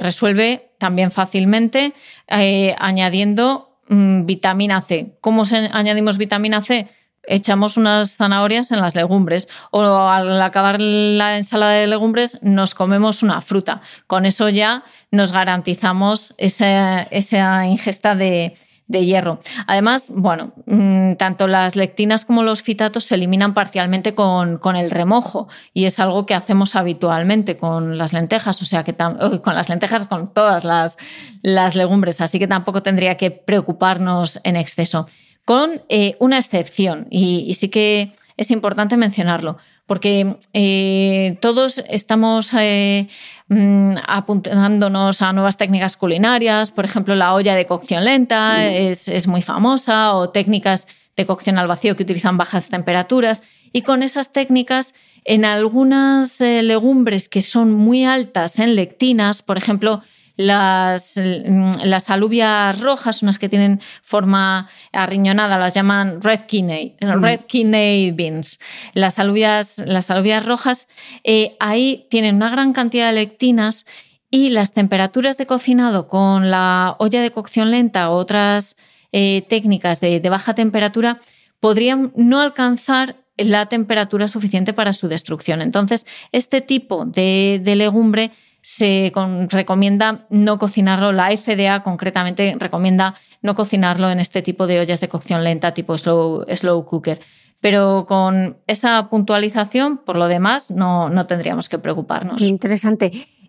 resuelve también fácilmente eh, añadiendo Mm, vitamina C. ¿Cómo añadimos vitamina C? Echamos unas zanahorias en las legumbres o al acabar la ensalada de legumbres nos comemos una fruta. Con eso ya nos garantizamos esa ingesta de, de hierro. Además, bueno, mm, tanto las lectinas como los fitatos se eliminan parcialmente con, el remojo y es algo que hacemos habitualmente con las lentejas, o sea que con las lentejas, con todas las, las, legumbres, así que tampoco tendría que preocuparnos en exceso. Con eh, una excepción, y sí que es importante mencionarlo, porque eh, todos estamos eh, mm, apuntándonos a nuevas técnicas culinarias, por ejemplo, la olla de cocción lenta es, muy famosa, o técnicas de cocción al vacío que utilizan bajas temperaturas, y con esas técnicas en algunas eh, legumbres que son muy altas en lectinas, por ejemplo, las, mm, las alubias rojas, unas que tienen forma arriñonada, las llaman red kidney, mm. red kidney beans. Las alubias, las alubias rojas, eh, ahí tienen una gran cantidad de lectinas y las temperaturas de cocinado con la olla de cocción lenta o otras eh, técnicas de, baja temperatura podrían no alcanzar la temperatura suficiente para su destrucción. Entonces, este tipo de, legumbre se recomienda no cocinarlo, la FDA concretamente recomienda no cocinarlo en este tipo de ollas de cocción lenta tipo slow, slow cooker. Pero con esa puntualización, por lo demás, no, no tendríamos que preocuparnos. Qué interesante.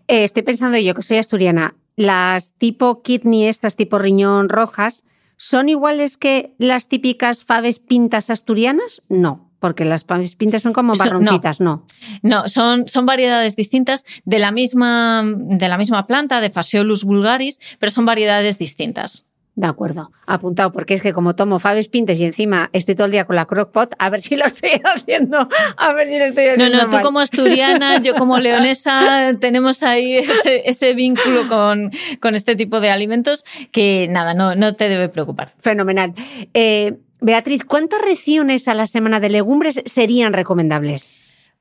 Eh, estoy pensando yo, que soy asturiana, las tipo kidney, estas tipo riñón rojas, ¿son iguales que las típicas faves pintas asturianas? No, porque las pintas son como marroncitas, no. No, son, son, variedades distintas de la, misma, de la misma planta, de Phaseolus vulgaris, pero son variedades distintas. De acuerdo, apuntado, porque es que como tomo Faves Pintes y encima estoy todo el día con la crockpot, a ver si lo estoy [laughs] haciendo, a ver si lo estoy haciendo. No, no, tú como asturiana, yo como [laughs] leonesa, tenemos ahí ese, vínculo con, con, este tipo de alimentos que nada, no, no te debe preocupar. Fenomenal. Eh, Beatriz, ¿cuántas raciones a la semana de legumbres serían recomendables?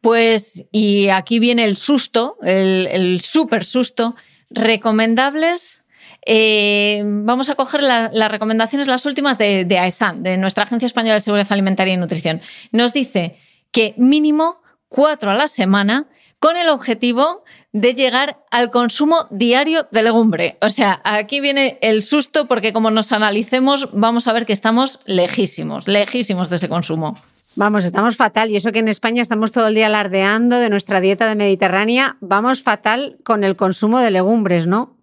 Pues, y aquí viene el susto, el, el súper susto, recomendables eh, vamos a coger las recomendaciones, las últimas de, de AESAN, de nuestra Agencia Española de Seguridad Alimentaria y Nutrición. Nos dice que mínimo cuatro a la semana con el objetivo de llegar al consumo diario de legumbre. O sea, aquí viene el susto porque como nos analicemos vamos a ver que estamos lejísimos, lejísimos de ese consumo. Vamos, estamos fatal. Y eso que en España estamos todo el día alardeando de nuestra dieta de Mediterránea, vamos fatal con el consumo de legumbres, ¿no?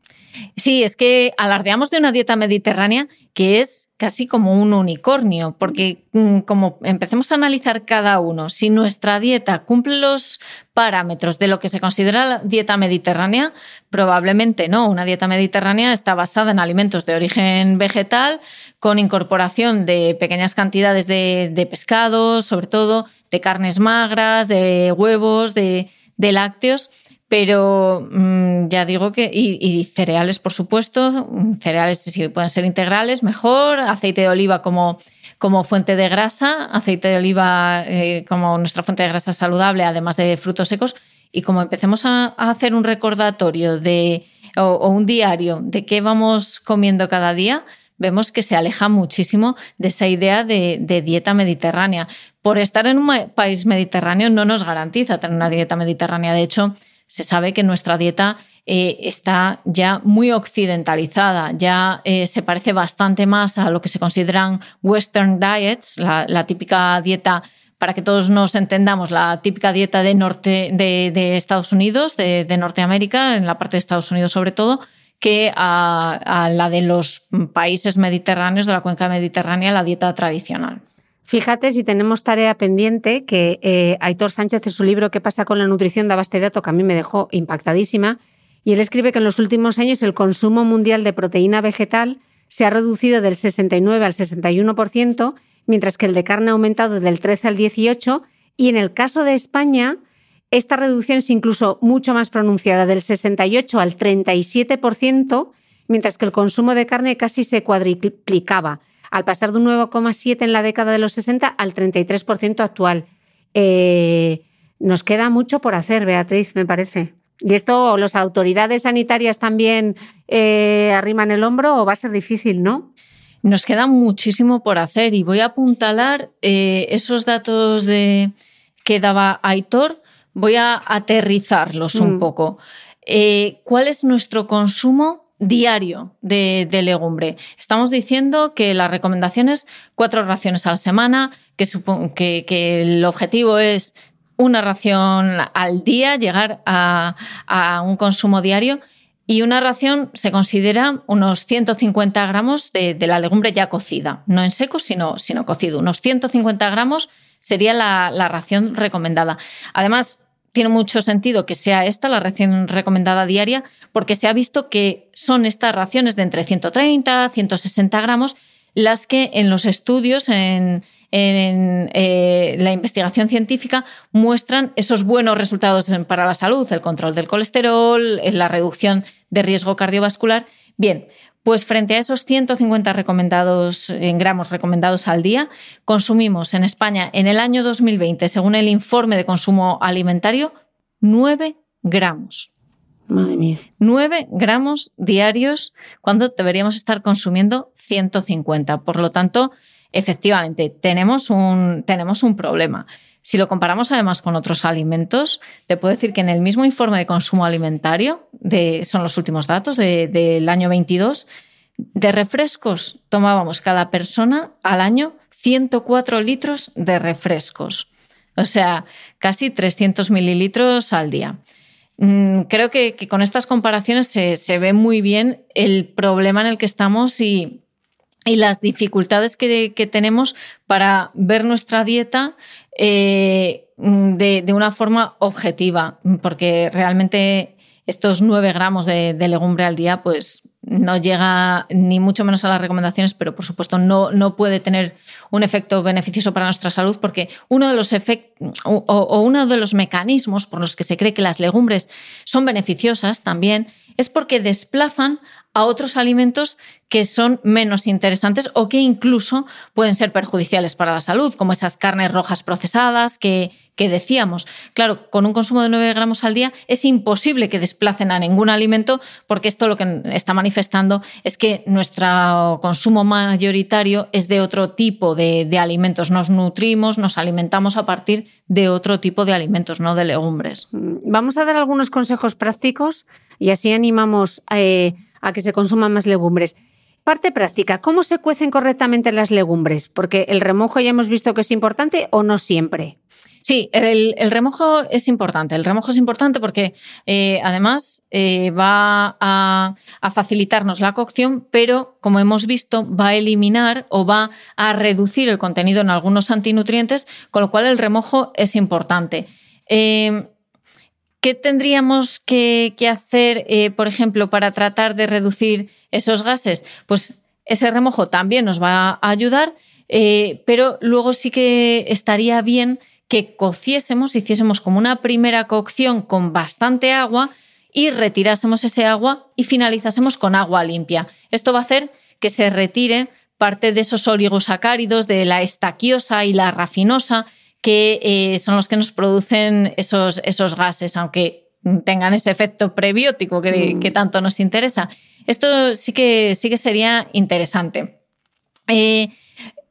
Sí, es que alardeamos de una dieta mediterránea que es casi como un unicornio, porque mm, como empecemos a analizar cada uno, si nuestra dieta cumple los parámetros de lo que se considera dieta mediterránea, probablemente no. Una dieta mediterránea está basada en alimentos de origen vegetal, con incorporación de pequeñas cantidades de, pescados, sobre todo de carnes magras, de huevos, de lácteos pero mm, ya digo que, y, cereales, por supuesto, cereales si pueden ser integrales, mejor, aceite de oliva como, como fuente de grasa, aceite de oliva eh, como nuestra fuente de grasa saludable, además de frutos secos. Y como empecemos a, hacer un recordatorio de, o, un diario de qué vamos comiendo cada día, vemos que se aleja muchísimo de esa idea de, de, dieta mediterránea. Por estar en un país mediterráneo no nos garantiza tener una dieta mediterránea. De hecho, se sabe que nuestra dieta eh, está ya muy occidentalizada, ya eh, se parece bastante más a lo que se consideran Western diets, la, típica dieta, para que todos nos entendamos, la típica dieta de, norte, de, Estados Unidos, de, Norteamérica, en la parte de Estados Unidos sobre todo, que a la de los países mediterráneos, de la cuenca mediterránea, la dieta tradicional. Fíjate si tenemos tarea pendiente que eh, Aitor Sánchez en su libro ¿Qué pasa con la nutrición? daba este dato que a mí me dejó impactadísima. Y él escribe que en los últimos años el consumo mundial de proteína vegetal se ha reducido del 69 al 61%, mientras que el de carne ha aumentado del 13 al 18%. Y en el caso de España, esta reducción es incluso mucho más pronunciada, del 68 al 37%, mientras que el consumo de carne casi se cuadriplicaba al pasar de un 9,7 en la década de los 60 al 33% actual. Eh, nos queda mucho por hacer, Beatriz, me parece. ¿Y esto las autoridades sanitarias también eh, arriman el hombro o va a ser difícil, no? Nos queda muchísimo por hacer y voy a apuntalar eh, esos datos de, que daba Aitor, voy a aterrizarlos un mm. poco. ¿Cuál es nuestro consumo diario de, legumbre. Estamos diciendo que la recomendación es cuatro raciones a la semana, que, que, el objetivo es una ración al día, llegar a, un consumo diario. Y una ración se considera unos 150 gramos de, la legumbre ya cocida, no en seco, sino, sino cocido. Unos 150 gramos sería la ración recomendada. Además, tiene mucho sentido que sea esta la ración recomendada diaria, porque se ha visto que son estas raciones de entre 130 a 160 gramos las que en los estudios, en, en eh, la investigación científica muestran esos buenos resultados para la salud, el control del colesterol, la reducción de riesgo cardiovascular. Bien, pues frente a esos 150 recomendados, en gramos recomendados al día, consumimos en España en el año 2020, según el informe de consumo alimentario, 9 gramos. Madre mía. 9 gramos diarios cuando deberíamos estar consumiendo 150. Por lo tanto, efectivamente, tenemos un, tenemos un problema. Si lo comparamos además con otros alimentos, te puedo decir que en el mismo informe de consumo alimentario, de, son los últimos datos del año 22, de refrescos tomábamos cada persona al año 104 litros de refrescos, o sea, casi 300 mililitros al día. Mm, creo que, con estas comparaciones se, ve muy bien el problema en el que estamos y, las dificultades que, tenemos para ver nuestra dieta eh, de, una forma objetiva, porque realmente estos 9 gramos de, de legumbre al día, pues no llega ni mucho menos a las recomendaciones, pero por supuesto no, no puede tener un efecto beneficioso para nuestra salud porque uno de los efectos o, uno de los mecanismos por los que se cree que las legumbres son beneficiosas también es porque desplazan a otros alimentos que son menos interesantes o que incluso pueden ser perjudiciales para la salud, como esas carnes rojas procesadas que, que decíamos. Claro, con un consumo de 9 gramos al día es imposible que desplacen a ningún alimento porque esto lo que está manifestando es que nuestro consumo mayoritario es de otro tipo de, alimentos. Nos nutrimos, nos alimentamos a partir de otro tipo de alimentos, no de legumbres. Mm, vamos a dar algunos consejos prácticos y así animamos eh, a que se consuman más legumbres. Parte práctica, ¿cómo se cuecen correctamente las legumbres? Porque el remojo ya hemos visto que es importante o no siempre. Sí, el, remojo es importante. El remojo es importante porque eh, además eh, va a, facilitarnos la cocción, pero como hemos visto, va a eliminar o va a reducir el contenido en algunos antinutrientes, con lo cual el remojo es importante. ¿Qué tendríamos que, hacer, eh, por ejemplo, para tratar de reducir esos gases? Pues ese remojo también nos va a ayudar, eh, pero luego sí que estaría bien que cociésemos, hiciésemos como una primera cocción con bastante agua y retirásemos ese agua y finalizásemos con agua limpia. Esto va a hacer que se retire parte de esos oligosacáridos, de la estaquiosa y la rafinosa, que eh, son los que nos producen esos, esos gases, aunque tengan ese efecto prebiótico que, mm. tanto nos interesa. Esto sí que, sí que sería interesante. Eh,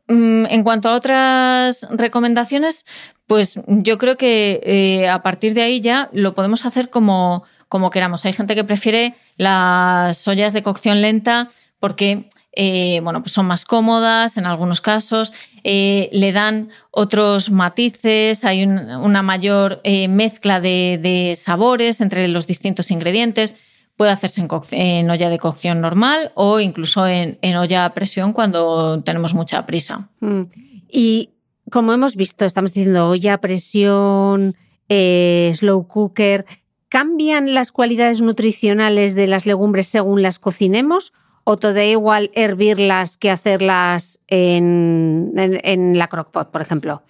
mm, en cuanto a otras recomendaciones, pues yo creo que eh, a partir de ahí ya lo podemos hacer como, como queramos. Hay gente que prefiere las ollas de cocción lenta porque eh, bueno, pues son más cómodas en algunos casos, eh, le dan otros matices, hay una mayor eh, mezcla de, sabores entre los distintos ingredientes. Puede hacerse en, olla de cocción normal o incluso en, olla a presión cuando tenemos mucha prisa. Mm. Y como hemos visto, estamos diciendo olla a presión, slow cooker, ¿cambian las cualidades nutricionales de las legumbres según las cocinemos? O te da igual hervirlas que hacerlas en, la crockpot, por ejemplo?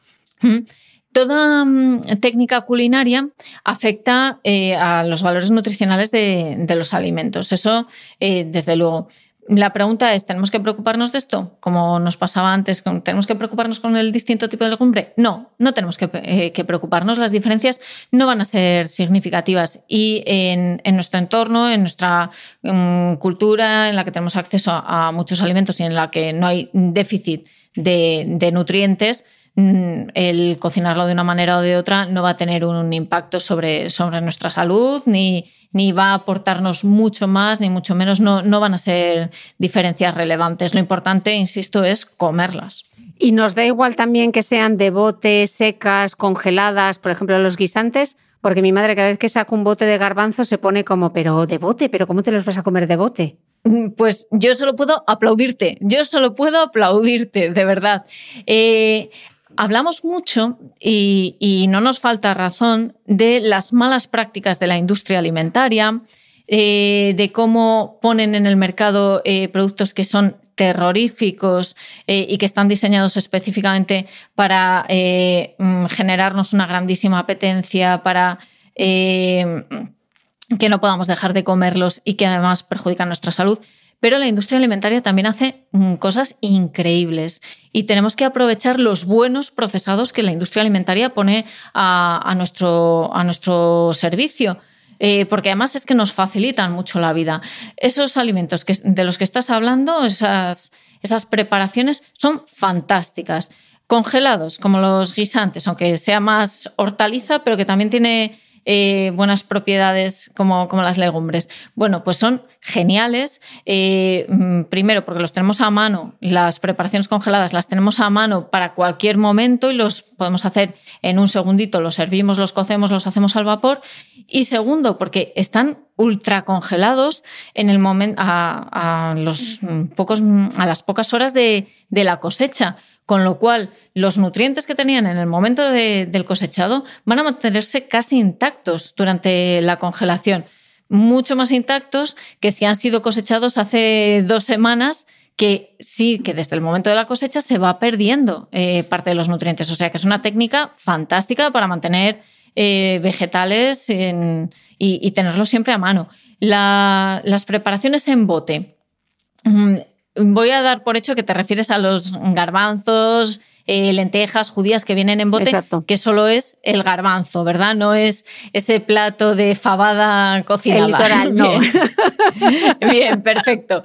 Toda mm, técnica culinaria afecta eh, a los valores nutricionales de, los alimentos. Eso, eh, desde luego. La pregunta es, ¿tenemos que preocuparnos de esto? Como nos pasaba antes, ¿tenemos que preocuparnos con el distinto tipo de legumbre? No, no tenemos que, eh, preocuparnos. Las diferencias no van a ser significativas. Y en, nuestro entorno, en nuestra mm, cultura, en la que tenemos acceso a, muchos alimentos y en la que no hay déficit de, nutrientes, mm, el cocinarlo de una manera o de otra no va a tener un impacto sobre, sobre nuestra salud ni, ni va a aportarnos mucho más, ni mucho menos, no, no van a ser diferencias relevantes. Lo importante, insisto, es comerlas. Y nos da igual también que sean de bote, secas, congeladas, por ejemplo, los guisantes, porque mi madre cada vez que saca un bote de garbanzo se pone como, pero de bote, pero ¿cómo te los vas a comer de bote? Mm, pues yo solo puedo aplaudirte, yo solo puedo aplaudirte, de verdad. Eh, Hablamos mucho y, no nos falta razón de las malas prácticas de la industria alimentaria, eh, de cómo ponen en el mercado eh, productos que son terroríficos eh, y que están diseñados específicamente para mm, generarnos una grandísima apetencia, para que no podamos dejar de comerlos y que además perjudican nuestra salud. Pero la industria alimentaria también hace mm, cosas increíbles y tenemos que aprovechar los buenos procesados que la industria alimentaria pone a, nuestro, a nuestro servicio. Eh, porque además es que nos facilitan mucho la vida. Esos alimentos que, de los que estás hablando, esas, esas preparaciones, son fantásticas. Congelados, como los guisantes, aunque sea más hortaliza, pero que también tiene eh, buenas propiedades como, como, las legumbres? Bueno, pues son geniales. Eh, mm, primero, porque los tenemos a mano, las preparaciones congeladas las tenemos a mano para cualquier momento y los podemos hacer en un segundito, los servimos, los cocemos, los hacemos al vapor. Y segundo, porque están ultra congelados en el momento a, las pocas horas de la cosecha con lo cual los nutrientes que tenían en el momento del cosechado van a mantenerse casi intactos durante la congelación, mucho más intactos que si han sido cosechados hace dos semanas que sí, que desde el momento de la cosecha se va perdiendo eh, parte de los nutrientes. O sea que es una técnica fantástica para mantener eh, vegetales y, tenerlos siempre a mano. las preparaciones en bote. Mm, voy a dar por hecho que te refieres a los garbanzos, eh, lentejas, judías que vienen en bote, que solo es el garbanzo, ¿verdad? No es ese plato de fabada cocinada. El litoral, no. [laughs] [laughs] Bien, perfecto.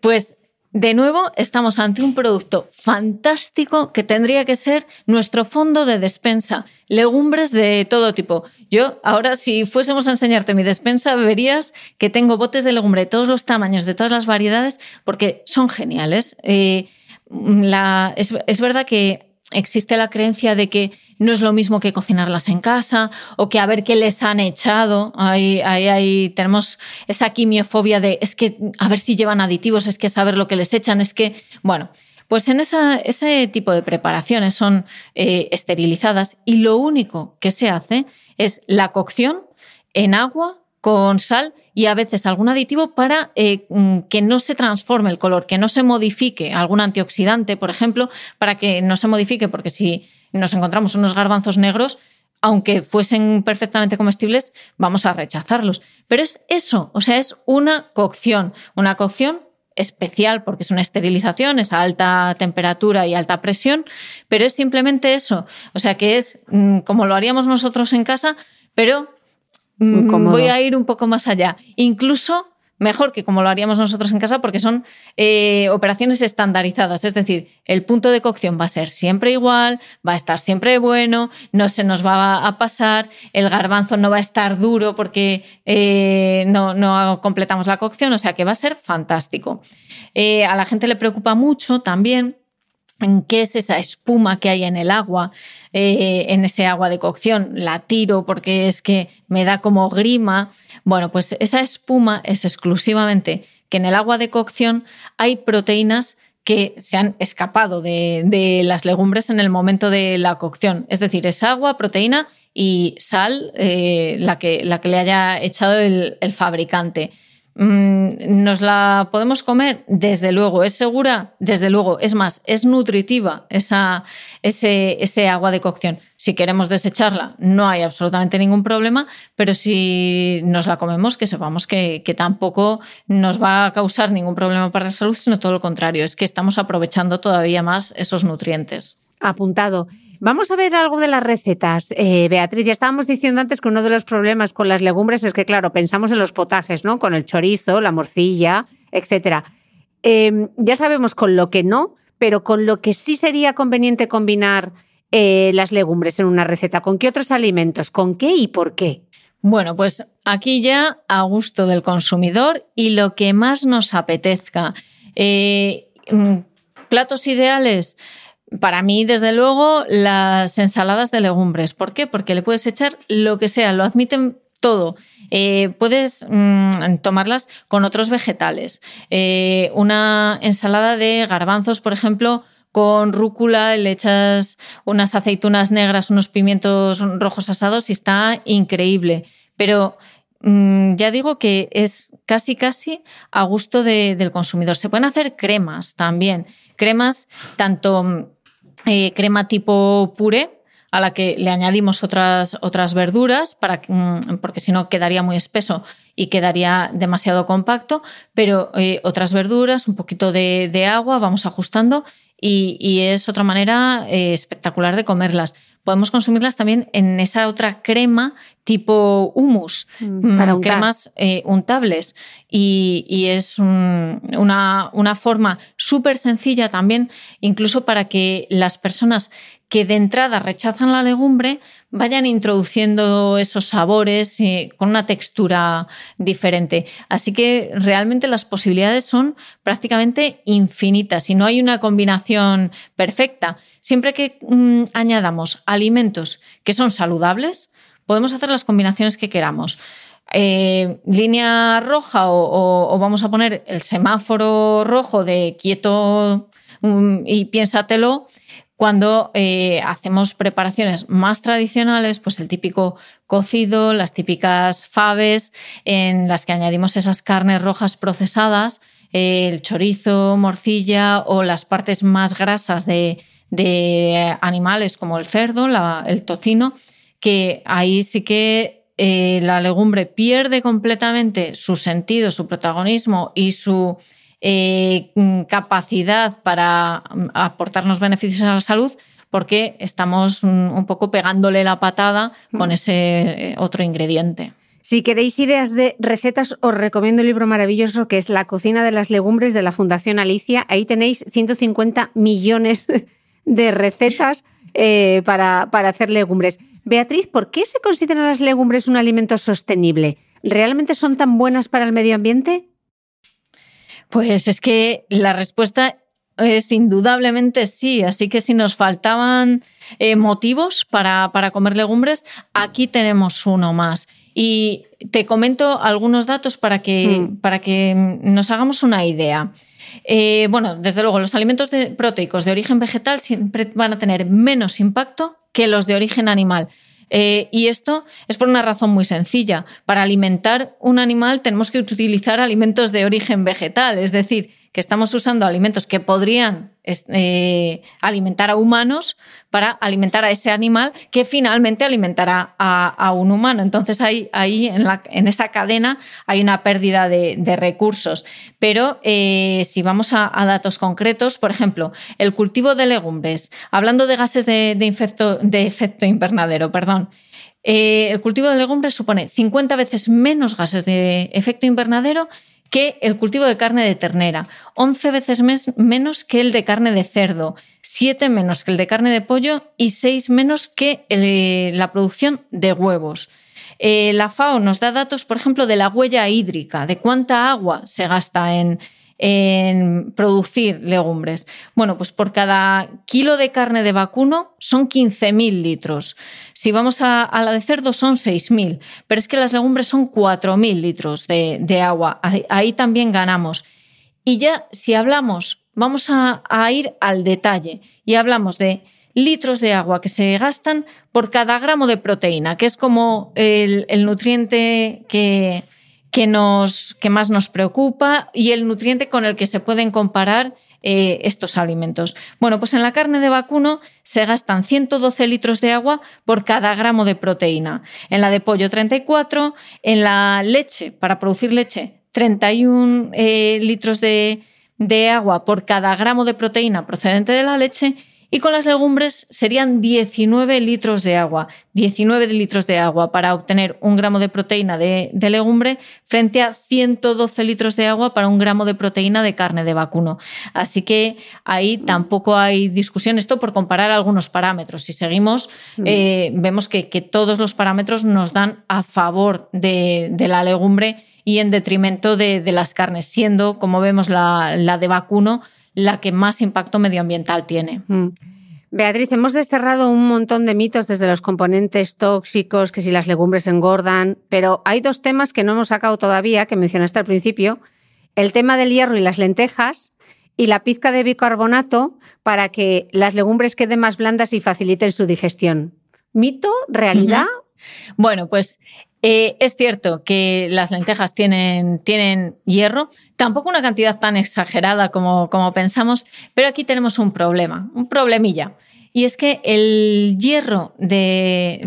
Pues de nuevo, estamos ante un producto fantástico que tendría que ser nuestro fondo de despensa. Legumbres de todo tipo. Yo, ahora, si fuésemos a enseñarte mi despensa, verías que tengo botes de legumbre de todos los tamaños, de todas las variedades, porque son geniales. Eh, es verdad que existe la creencia de que no es lo mismo que cocinarlas en casa o que a ver qué les han echado. Ahí, ahí, tenemos esa quimiofobia de es que a ver si llevan aditivos, es que saber lo que les echan, es que, bueno, pues en ese tipo de preparaciones son eh, esterilizadas y lo único que se hace es la cocción en agua con sal y a veces algún aditivo para eh, mm, que no se transforme el color, que no se modifique algún antioxidante, por ejemplo, para que no se modifique, porque si nos encontramos unos garbanzos negros, aunque fuesen perfectamente comestibles, vamos a rechazarlos. Pero es eso, o sea, es una cocción, una cocción especial porque es una esterilización, es a alta temperatura y alta presión, pero es simplemente eso, o sea, que es mm, como lo haríamos nosotros en casa, pero voy a ir un poco más allá. Incluso mejor que como lo haríamos nosotros en casa porque son eh, operaciones estandarizadas. Es decir, el punto de cocción va a ser siempre igual, va a estar siempre bueno, no se nos va a pasar, el garbanzo no va a estar duro porque eh, no, no, completamos la cocción, o sea que va a ser fantástico. Eh, a la gente le preocupa mucho también en qué es esa espuma que hay en el agua, eh, en ese agua de cocción. La tiro porque es que me da como grima. Bueno, pues esa espuma es exclusivamente que en el agua de cocción hay proteínas que se han escapado de, las legumbres en el momento de la cocción. Es decir, es agua, proteína y sal eh, la, que, la, que, le haya echado el fabricante. Mm, ¿Nos la podemos comer? Desde luego. ¿Es segura? Desde luego. Es más, es nutritiva esa, ese, ese, agua de cocción. Si queremos desecharla, no hay absolutamente ningún problema, pero si nos la comemos, que sepamos que, que tampoco nos va a causar ningún problema para la salud, sino todo lo contrario. Es que estamos aprovechando todavía más esos nutrientes. Apuntado. Vamos a ver algo de las recetas. Eh, Beatriz, ya estábamos diciendo antes que uno de los problemas con las legumbres es que, claro, pensamos en los potajes, ¿no? Con el chorizo, la morcilla, etcétera. Em, ya sabemos con lo que no, pero con lo que sí sería conveniente combinar eh, las legumbres en una receta. ¿Con qué otros alimentos? ¿Con qué y por qué? Bueno, pues aquí ya a gusto del consumidor y lo que más nos apetezca. Eh, mm, platos ideales para mí, desde luego, las ensaladas de legumbres. ¿Por qué? Porque le puedes echar lo que sea, lo admiten todo. Eh, puedes mm, tomarlas con otros vegetales. Eh, una ensalada de garbanzos, por ejemplo, con rúcula, le echas unas aceitunas negras, unos pimientos rojos asados y está increíble. Pero mm, ya digo que es casi casi a gusto del consumidor. Se pueden hacer cremas también, cremas tanto eh, crema tipo puré, a la que le añadimos otras, otras verduras, para, mm, porque si no quedaría muy espeso y quedaría demasiado compacto, pero eh, otras verduras, un poquito de, agua, vamos ajustando y, es otra manera eh, espectacular de comerlas podemos consumirlas también en esa otra crema tipo humus, mm, para cremas eh, untables. Y, es una, una, forma súper sencilla también, incluso para que las personas que de entrada rechazan la legumbre vayan introduciendo esos sabores eh, con una textura diferente. Así que realmente las posibilidades son prácticamente infinitas y no hay una combinación perfecta. Siempre que mm, añadamos alimentos que son saludables, podemos hacer las combinaciones que queramos. Eh, línea roja o, vamos a poner el semáforo rojo de quieto mm, y piénsatelo cuando eh, hacemos preparaciones más tradicionales, pues el típico cocido, las típicas faves, en las que añadimos esas carnes rojas procesadas, el chorizo, morcilla o las partes más grasas de, animales como el cerdo, el tocino, que ahí sí que eh, la legumbre pierde completamente su sentido, su protagonismo y su eh, capacidad para mm, aportarnos beneficios a la salud porque estamos un poco pegándole la patada con mm. ese eh, otro ingrediente. Si queréis ideas de recetas, os recomiendo el libro maravilloso que es La cocina de las legumbres de la Fundación Alicia. Ahí tenéis 150 millones [laughs] de recetas eh, para, para hacer legumbres. Beatriz, ¿por qué se consideran las legumbres un alimento sostenible? ¿Realmente son tan buenas para el medio ambiente? Pues es que la respuesta es indudablemente sí, así que si nos faltaban eh, motivos para, comer legumbres, aquí tenemos uno más. Y te comento algunos datos para que, mm. para que nos hagamos una idea. Eh, bueno, desde luego, los alimentos proteicos de origen vegetal siempre van a tener menos impacto que los de origen animal. Eh, y esto es por una razón muy sencilla. Para alimentar un animal tenemos que utilizar alimentos de origen vegetal, es decir, que estamos usando alimentos que podrían eh, alimentar a humanos para alimentar a ese animal que finalmente alimentará a, un humano. Entonces ahí, en, en, esa cadena hay una pérdida de, recursos. Pero eh, si vamos a, datos concretos, por ejemplo, el cultivo de legumbres, hablando de gases de, de efecto invernadero, perdón, eh, el cultivo de legumbres supone 50 veces menos gases de efecto invernadero que el cultivo de carne de ternera, 11 veces menos que el de carne de cerdo, 7 menos que el de carne de pollo y 6 menos que eh, la producción de huevos. Eh, la FAO nos da datos, por ejemplo, de la huella hídrica, de cuánta agua se gasta en, en producir legumbres. Bueno, pues por cada kilo de carne de vacuno son 15.000 litros. Si vamos a, la de cerdo son 6.000, pero es que las legumbres son 4.000 litros de, agua. Ahí, también ganamos. Y ya si hablamos, vamos a, ir al detalle y hablamos de litros de agua que se gastan por cada gramo de proteína, que es como el nutriente que, que, nos, que más nos preocupa y el nutriente con el que se pueden comparar eh, estos alimentos. Bueno, pues en la carne de vacuno se gastan 112 litros de agua por cada gramo de proteína. En la de pollo 34, en la leche, para producir leche, 31 eh, litros de, de agua por cada gramo de proteína procedente de la leche y con las legumbres serían 19 litros de agua. 19 litros de agua para obtener un gramo de proteína de, legumbre frente a 112 litros de agua para un gramo de proteína de carne de vacuno. Así que ahí tampoco hay discusión. Esto por comparar algunos parámetros. Si seguimos, mm. eh, vemos que, todos los parámetros nos dan a favor de, la legumbre y en detrimento de, las carnes, siendo, como vemos, la, la de vacuno la que más impacto medioambiental tiene. Mm. Beatriz, hemos desterrado un montón de mitos desde los componentes tóxicos, que si las legumbres engordan, pero hay dos temas que no hemos sacado todavía, que mencionaste al principio, el tema del hierro y las lentejas y la pizca de bicarbonato para que las legumbres queden más blandas y faciliten su digestión. ¿Mito? ¿Realidad? Bueno, pues Eh, es cierto que las lentejas tienen, tienen, hierro, tampoco una cantidad tan exagerada como, como pensamos, pero aquí tenemos un problema, un problemilla. Y es que el hierro de,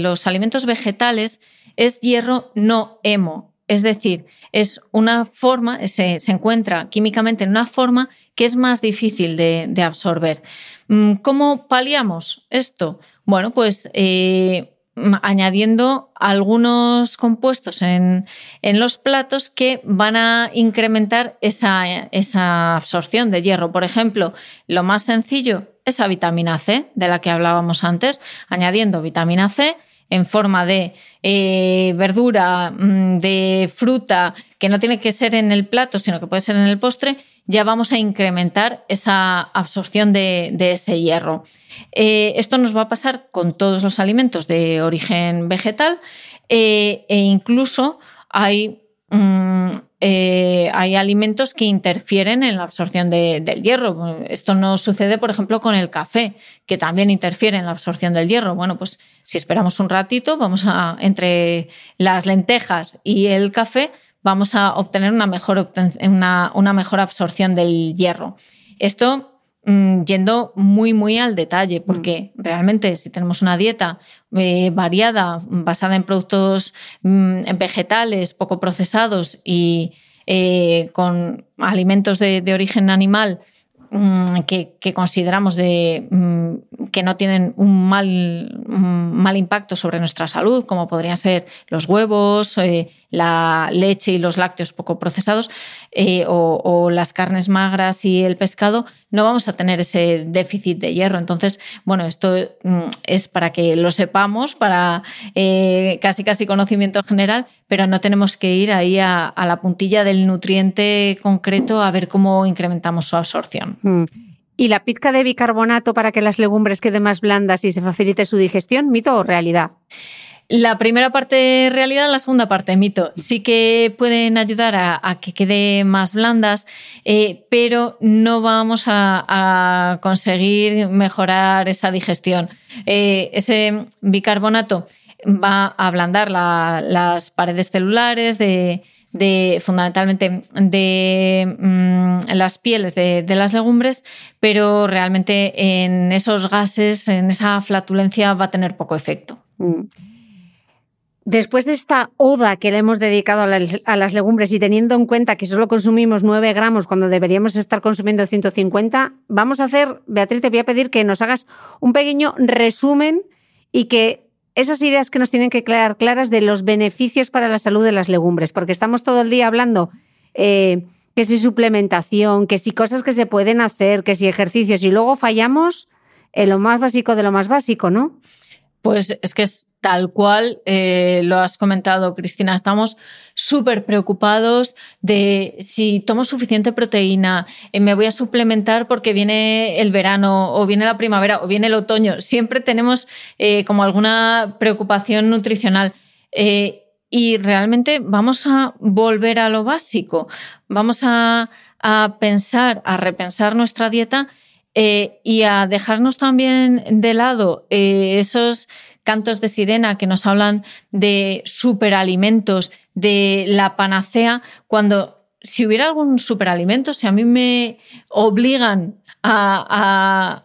los alimentos vegetales es hierro no hemo, es decir, es una forma, se, encuentra químicamente en una forma que es más difícil de, absorber. Mm, ¿Cómo paliamos esto? Bueno, pues eh, añadiendo algunos compuestos en, los platos que van a incrementar esa, esa, absorción de hierro. Por ejemplo, lo más sencillo, esa vitamina C de la que hablábamos antes, añadiendo vitamina C en forma de eh, verdura, mm, de fruta, que no tiene que ser en el plato, sino que puede ser en el postre, ya vamos a incrementar esa absorción de, ese hierro. Eh, esto nos va a pasar con todos los alimentos de origen vegetal eh, e incluso hay mm, eh, hay alimentos que interfieren en la absorción del hierro. Esto no sucede, por ejemplo, con el café, que también interfiere en la absorción del hierro. Bueno, pues si esperamos un ratito, vamos a, entre las lentejas y el café, vamos a obtener una mejor, una, una mejor absorción del hierro. Esto Mm, yendo muy, muy al detalle, mm. porque realmente si tenemos una dieta eh, variada, basada en productos mm, vegetales, poco procesados y eh, con alimentos de, origen animal que, consideramos de, que no tienen un mal, mal, impacto sobre nuestra salud, como podrían ser los huevos, eh, la leche y los lácteos poco procesados eh, o, las carnes magras y el pescado, no vamos a tener ese déficit de hierro. Entonces, bueno, esto mm, es para que lo sepamos, para eh, casi casi conocimiento general, pero no tenemos que ir ahí a, la puntilla del nutriente concreto a ver cómo incrementamos su absorción. Mm. ¿Y la pizca de bicarbonato para que las legumbres queden más blandas y se facilite su digestión, mito o realidad? La primera parte realidad, la segunda parte mito. Sí que pueden ayudar a, que quede más blandas, eh, pero no vamos a, conseguir mejorar esa digestión. Eh, ese bicarbonato va a ablandar las paredes celulares de, fundamentalmente de mm, las pieles de, las legumbres, pero realmente en esos gases, en esa flatulencia va a tener poco efecto. Mm. Después de esta oda que le hemos dedicado a las, legumbres y teniendo en cuenta que solo consumimos 9 gramos cuando deberíamos estar consumiendo 150, vamos a hacer, Beatriz, te voy a pedir que nos hagas un pequeño resumen y que esas ideas que nos tienen que quedar claras de los beneficios para la salud de las legumbres, porque estamos todo el día hablando eh, que si suplementación, que si cosas que se pueden hacer, que si ejercicios y luego fallamos en lo más básico de lo más básico, ¿no? Pues es que es tal cual eh, lo has comentado, Cristina. Estamos súper preocupados de si tomo suficiente proteína, eh, me voy a suplementar porque viene el verano o viene la primavera o viene el otoño. Siempre tenemos eh, como alguna preocupación nutricional. y realmente vamos a volver a lo básico. Vamos a, a pensar, a repensar nuestra dieta eh, y a dejarnos también de lado eh, esos cantos de sirena que nos hablan de superalimentos, de la panacea, cuando si hubiera algún superalimento, si a mí me obligan a,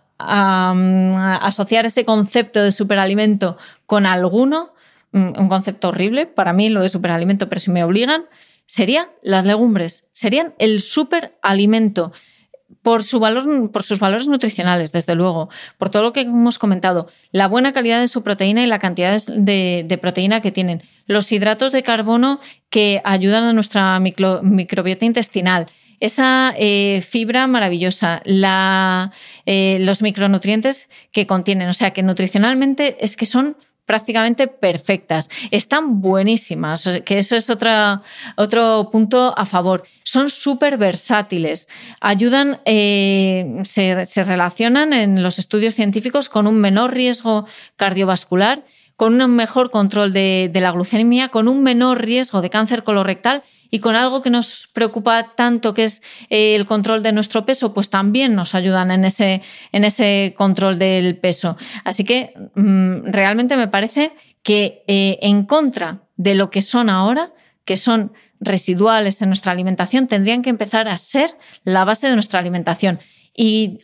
mm, asociar ese concepto de superalimento con alguno, mm, un concepto horrible, para mí lo de superalimento, pero si me obligan, serían las legumbres, serían el superalimento por, su valor, por sus valores nutricionales, desde luego, por todo lo que hemos comentado, la buena calidad de su proteína y la cantidad de, proteína que tienen, los hidratos de carbono que ayudan a nuestra microbiota intestinal, esa eh, fibra maravillosa, la, eh, los micronutrientes que contienen, o sea que nutricionalmente es que son prácticamente perfectas. Están buenísimas, que eso es otra, otro punto a favor. Son súper versátiles, ayudan, eh, se, relacionan en los estudios científicos con un menor riesgo cardiovascular, con un mejor control de, de la glucemia, con un menor riesgo de cáncer colorectal y con algo que nos preocupa tanto que es eh, el control de nuestro peso, pues también nos ayudan en ese, en ese control del peso. Así que mm, realmente me parece que eh, en contra de lo que son ahora, que son residuales en nuestra alimentación, tendrían que empezar a ser la base de nuestra alimentación. Y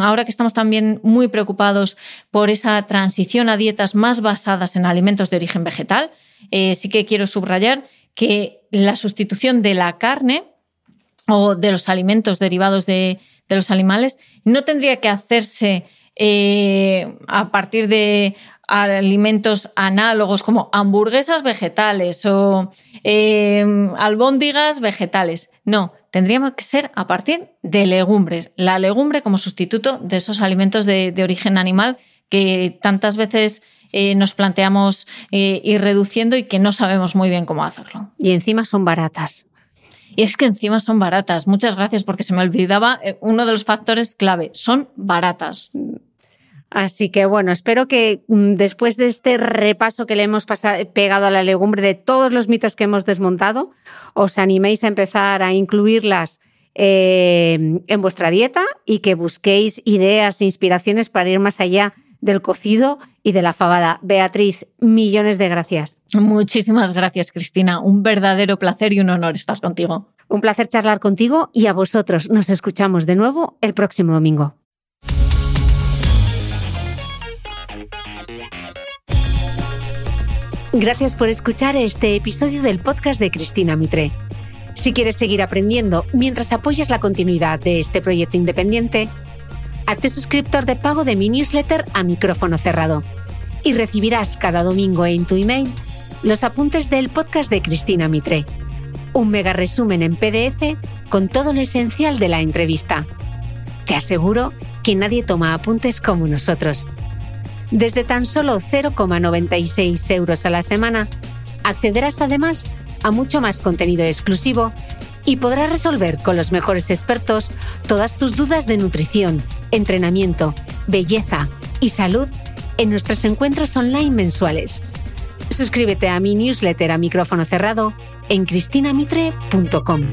ahora que estamos también muy preocupados por esa transición a dietas más basadas en alimentos de origen vegetal, eh, sí que quiero subrayar que la sustitución de la carne o de los alimentos derivados de, los animales no tendría que hacerse eh, a partir de alimentos análogos como hamburguesas vegetales o eh, albóndigas vegetales. No, tendríamos que ser a partir de legumbres. La legumbre como sustituto de esos alimentos de, origen animal que tantas veces eh, nos planteamos eh, ir reduciendo y que no sabemos muy bien cómo hacerlo. Y encima son baratas. Y es que encima son baratas. Muchas gracias porque se me olvidaba uno de los factores clave. Son baratas. Así que bueno, espero que mm, después de este repaso que le hemos pegado a la legumbre de todos los mitos que hemos desmontado, os animéis a empezar a incluirlas eh, en vuestra dieta y que busquéis ideas e inspiraciones para ir más allá del cocido y de la fabada. Beatriz, millones de gracias. Muchísimas gracias, Cristina. Un verdadero placer y un honor estar contigo. Un placer charlar contigo y a vosotros. Nos escuchamos de nuevo el próximo domingo. Gracias por escuchar este episodio del podcast de Cristina Mitre. Si quieres seguir aprendiendo mientras apoyas la continuidad de este proyecto independiente, hazte suscriptor de pago de mi newsletter a micrófono cerrado y recibirás cada domingo en tu email los apuntes del podcast de Cristina Mitre. Un mega resumen en PDF con todo lo esencial de la entrevista. Te aseguro que nadie toma apuntes como nosotros. Desde tan solo 0,96 euros a la semana, accederás además a mucho más contenido exclusivo y podrás resolver con los mejores expertos todas tus dudas de nutrición, entrenamiento, belleza y salud en nuestros encuentros online mensuales. Suscríbete a mi newsletter a micrófono cerrado en cristinamitre.com.